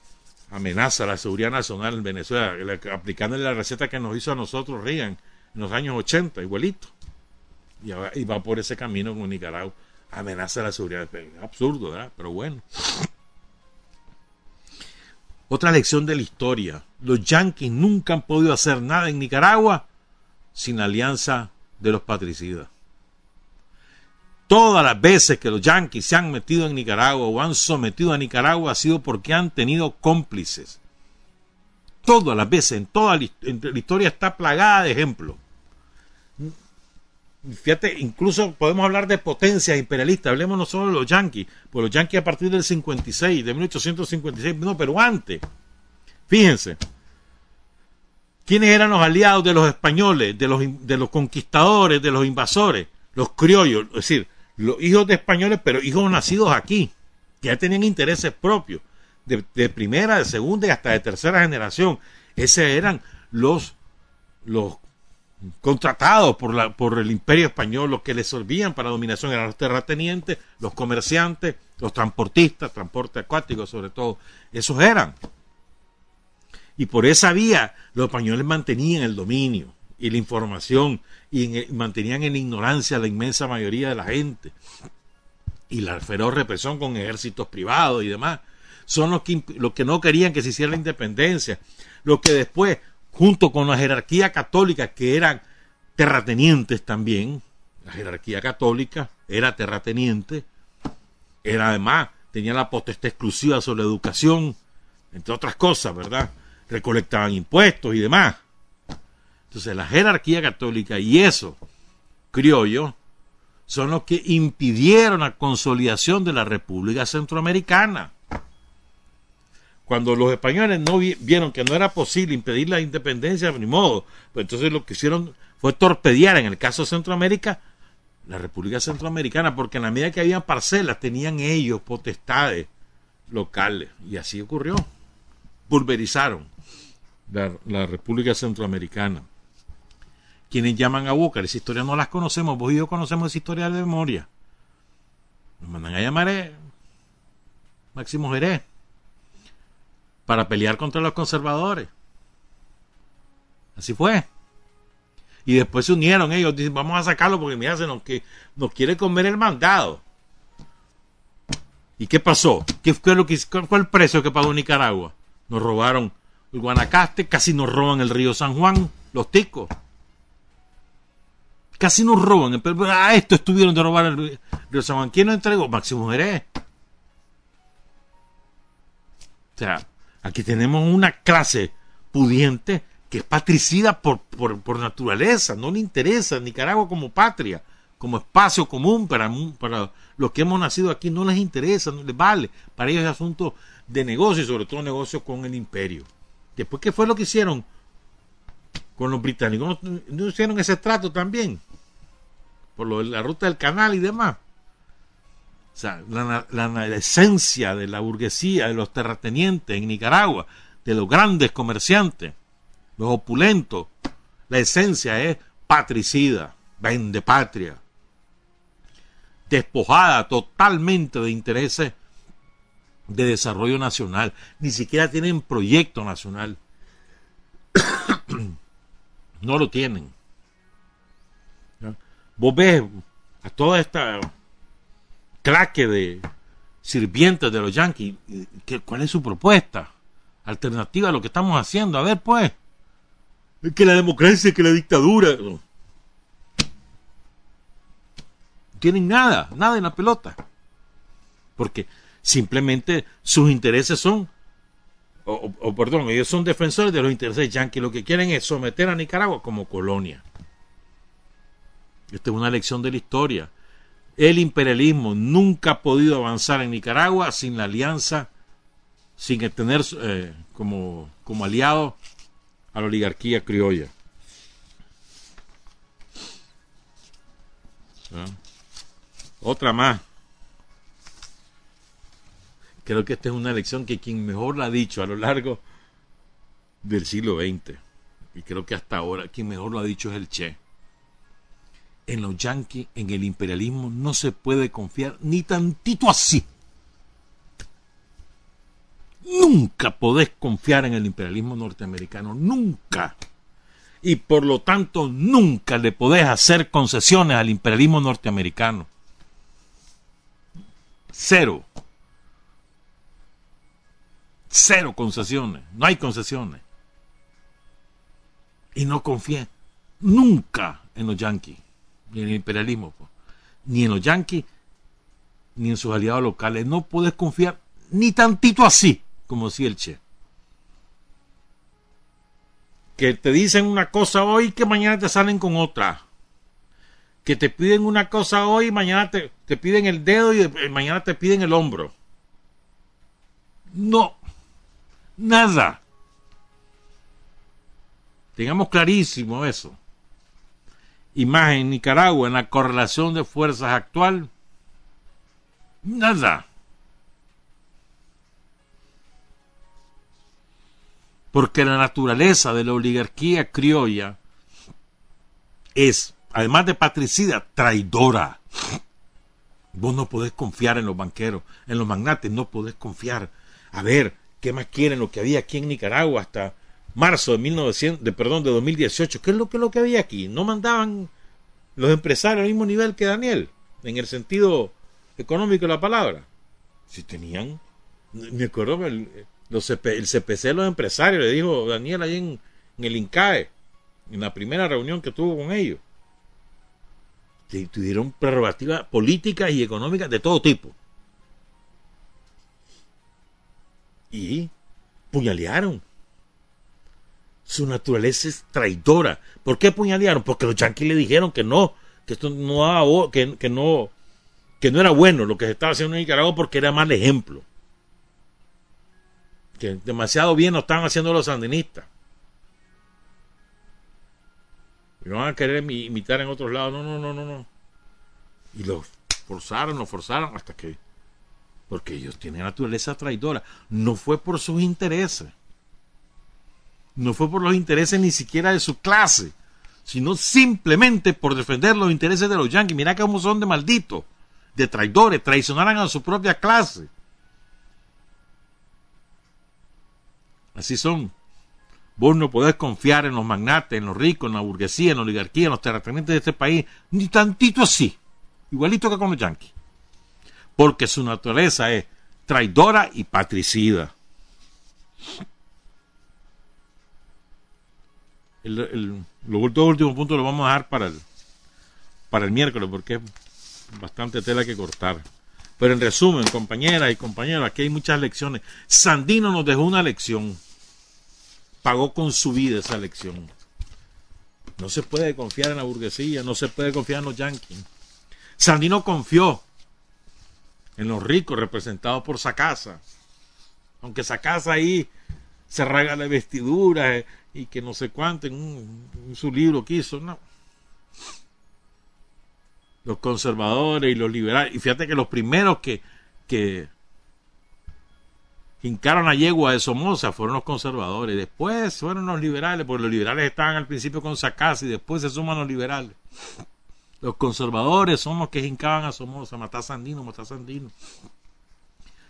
amenaza la seguridad nacional en Venezuela, aplicando la receta que nos hizo a nosotros Reagan en los años 80, igualito. Y va, por ese camino con Nicaragua, amenaza la seguridad. absurdo, ¿verdad? Pero bueno. Otra lección de la historia. Los yanquis nunca han podido hacer nada en Nicaragua sin la alianza de los patricidas. Todas las veces que los yanquis se han metido en Nicaragua o han sometido a Nicaragua ha sido porque han tenido cómplices. Todas las veces, en toda la, historia está plagada de ejemplos. Fíjate, incluso podemos hablar de potencias imperialistas, hablemos no solo de los yanquis, pues los yanquis a partir del 56, de 1856, no, pero antes. Fíjense, ¿quiénes eran los aliados de los españoles, de los, de los conquistadores, de los invasores? Los criollos, es decir, los hijos de españoles, pero hijos nacidos aquí, que ya tenían intereses propios, de, primera, de segunda y hasta de tercera generación. Esos eran los, los contratados por, la, por el imperio español, los que les servían para dominación eran los terratenientes, los comerciantes, los transportistas, transporte acuático sobre todo, esos eran. Y por esa vía los españoles mantenían el dominio y la información y mantenían en ignorancia la inmensa mayoría de la gente. Y la feroz represión con ejércitos privados y demás. Son los que, que no querían que se hiciera la independencia. Los que después, junto con la jerarquía católica, que eran terratenientes también, la jerarquía católica era terrateniente, era además, tenía la potestad exclusiva sobre la educación, entre otras cosas, ¿verdad? Recolectaban impuestos y demás. Entonces la jerarquía católica y eso, criollo, son los que impidieron la consolidación de la República Centroamericana. Cuando los españoles no vieron que no era posible impedir la independencia, ni modo, pues entonces lo que hicieron fue torpedear en el caso de Centroamérica la República Centroamericana, porque en la medida que había parcelas tenían ellos potestades locales, y así ocurrió. pulverizaron la, la República Centroamericana. Quienes llaman a Búcar, esa historia no las conocemos, vos y yo conocemos esa historia de memoria. Nos mandan a llamar a Máximo Jerez para pelear contra los conservadores. Así fue. Y después se unieron ellos, dicen, vamos a sacarlo porque mira, se nos, que, nos quiere comer el mandado. ¿Y qué pasó? ¿Qué fue, lo que, cuál fue el precio que pagó Nicaragua? Nos robaron el Guanacaste, casi nos roban el río San Juan, los ticos. Casi nos roban. A esto estuvieron de robar el río San Juan. ¿Quién nos entregó? Máximo Jerez. O sea, aquí tenemos una clase pudiente que es patricida por, por, naturaleza, no le interesa Nicaragua como patria, como espacio común para, para los que hemos nacido aquí, no les interesa, no les vale. Para ellos es asunto de negocio y sobre todo negocio con el imperio. Después, ¿qué fue lo que hicieron con los británicos? ¿No, hicieron ese trato también? Por lo de la ruta del canal y demás. O sea, la, la, esencia de la burguesía, de los terratenientes en Nicaragua, de los grandes comerciantes, los opulentos, la esencia es patricida, vende patria, despojada totalmente de intereses de desarrollo nacional, ni siquiera tienen proyecto nacional. no lo tienen. Vos ves a toda esta claque de sirvientes de los yanquis, ¿cuál es su propuesta? Alternativa a lo que estamos haciendo. A ver, pues, que la democracia, que la dictadura. No tienen nada, nada en la pelota. Porque simplemente sus intereses son, o, perdón, ellos son defensores de los intereses yanquis, lo que quieren es someter a Nicaragua como colonia. Esta es una lección de la historia. El imperialismo nunca ha podido avanzar en Nicaragua sin la alianza, sin tener eh, como, como aliado a la oligarquía criolla. ¿Ah? Otra más. Creo que esta es una lección que quien mejor la ha dicho a lo largo del siglo XX, y creo que hasta ahora quien mejor lo ha dicho es el Che. En los yanquis, en el imperialismo, no se puede confiar ni tantito así. Nunca podés confiar en el imperialismo norteamericano, nunca. Y por lo tanto, nunca le podés hacer concesiones al imperialismo norteamericano. Cero. Cero concesiones. No hay concesiones. Y no confíe nunca en los yanquis, ni en el imperialismo, ni en los yanquis, ni en sus aliados locales. No puedes confiar ni tantito así, como decía el Che. Que te dicen una cosa hoy que mañana te salen con otra. Que te piden una cosa hoy y mañana te, te piden el dedo y mañana te piden el hombro. No, Nada. Tengamos clarísimo eso. Y más en Nicaragua, en la correlación de fuerzas actual, nada. Porque la naturaleza de la oligarquía criolla es, además de patricida, traidora. Vos no podés confiar en los banqueros, en los magnates, no podés confiar. A ver, ¿Qué más quieren lo que había aquí en Nicaragua hasta marzo de 1900, de, perdón, de 2018? ¿Qué es lo que, lo que había aquí? No mandaban los empresarios al mismo nivel que Daniel, en el sentido económico de la palabra. Si tenían, me acuerdo, el, el CPC de los empresarios, le dijo Daniel ahí en, el INCAE, en la primera reunión que tuvo con ellos. Tuvieron prerrogativas políticas y económicas de todo tipo. y puñalearon. Su naturaleza es traidora. ¿Por qué puñalearon? Porque los yanquis le dijeron que no, que esto no que, que no que no era bueno lo que se estaba haciendo en Nicaragua porque era mal ejemplo. Que demasiado bien lo estaban haciendo los sandinistas. Y no van a querer imitar en otros lados. No, no, no, no, no. Y lo forzaron, lo forzaron hasta que porque ellos tienen naturaleza traidora. No fue por sus intereses. No fue por los intereses ni siquiera de su clase, sino simplemente por defender los intereses de los yanquis. Mira cómo son de malditos, de traidores, traicionaran a su propia clase. Así son. Vos no podés confiar en los magnates, en los ricos, en la burguesía, en la oligarquía, en los terratenientes de este país, ni tantito así, igualito que con los yanquis. Porque su naturaleza es traidora y patricida. El, el, los dos últimos vamos a dejar para el, para el miércoles porque es bastante tela que cortar. Pero en resumen, compañeras y compañeros, aquí hay muchas lecciones. Sandino nos dejó una lección. Pagó con su vida esa lección. No se puede confiar en la burguesía, no se puede confiar en los yanquis. Sandino confió en los ricos representados por Sacasa. Aunque Sacasa ahí se regala vestiduras y que no sé cuánto en, su libro quiso, no. Los conservadores y los liberales. Y fíjate que los primeros que, que hincaron a yegua de Somoza fueron los conservadores. Después fueron los liberales, porque los liberales estaban al principio con Sacasa y después se suman los liberales. Los conservadores son los que hincaban a Somoza, matar Sandino, matar Sandino.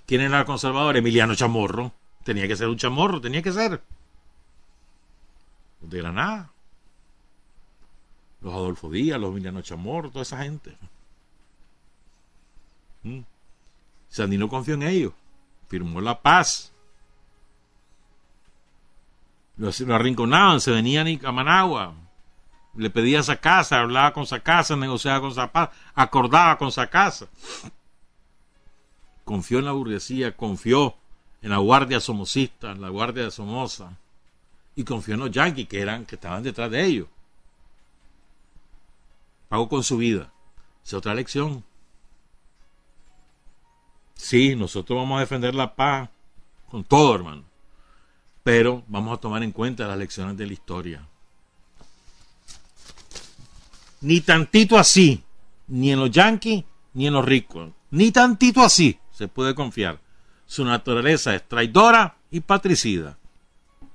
¿Quién era el conservador? Emiliano Chamorro. Tenía que ser un chamorro, tenía que ser de Granada. Los Adolfo Díaz, los Emiliano Chamorro, toda esa gente. ¿Mm? Sandino confió en ellos. Firmó la paz. Los, arrinconaban, se venían a Managua. Le pedía a casa, hablaba con casa, negociaba con paz, acordaba con casa. Confió en la burguesía, confió en la guardia somocista, en la guardia de Somoza y confió en los yanquis que eran que estaban detrás de ellos. Pagó con su vida. Es otra lección. Sí, nosotros vamos a defender la paz con todo, hermano. Pero vamos a tomar en cuenta las lecciones de la historia. Ni tantito así, ni en los yanquis, ni en los ricos. Ni tantito así se puede confiar. Su naturaleza es traidora y patricida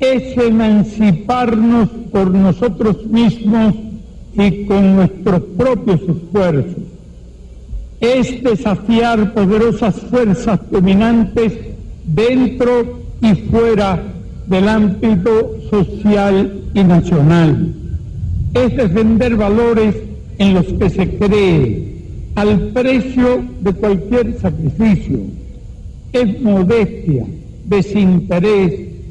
es emanciparnos por nosotros mismos y con nuestros propios esfuerzos. Es desafiar poderosas fuerzas dominantes dentro y fuera del ámbito social y nacional. Es defender valores en los que se cree al precio de cualquier sacrificio. Es modestia, desinterés,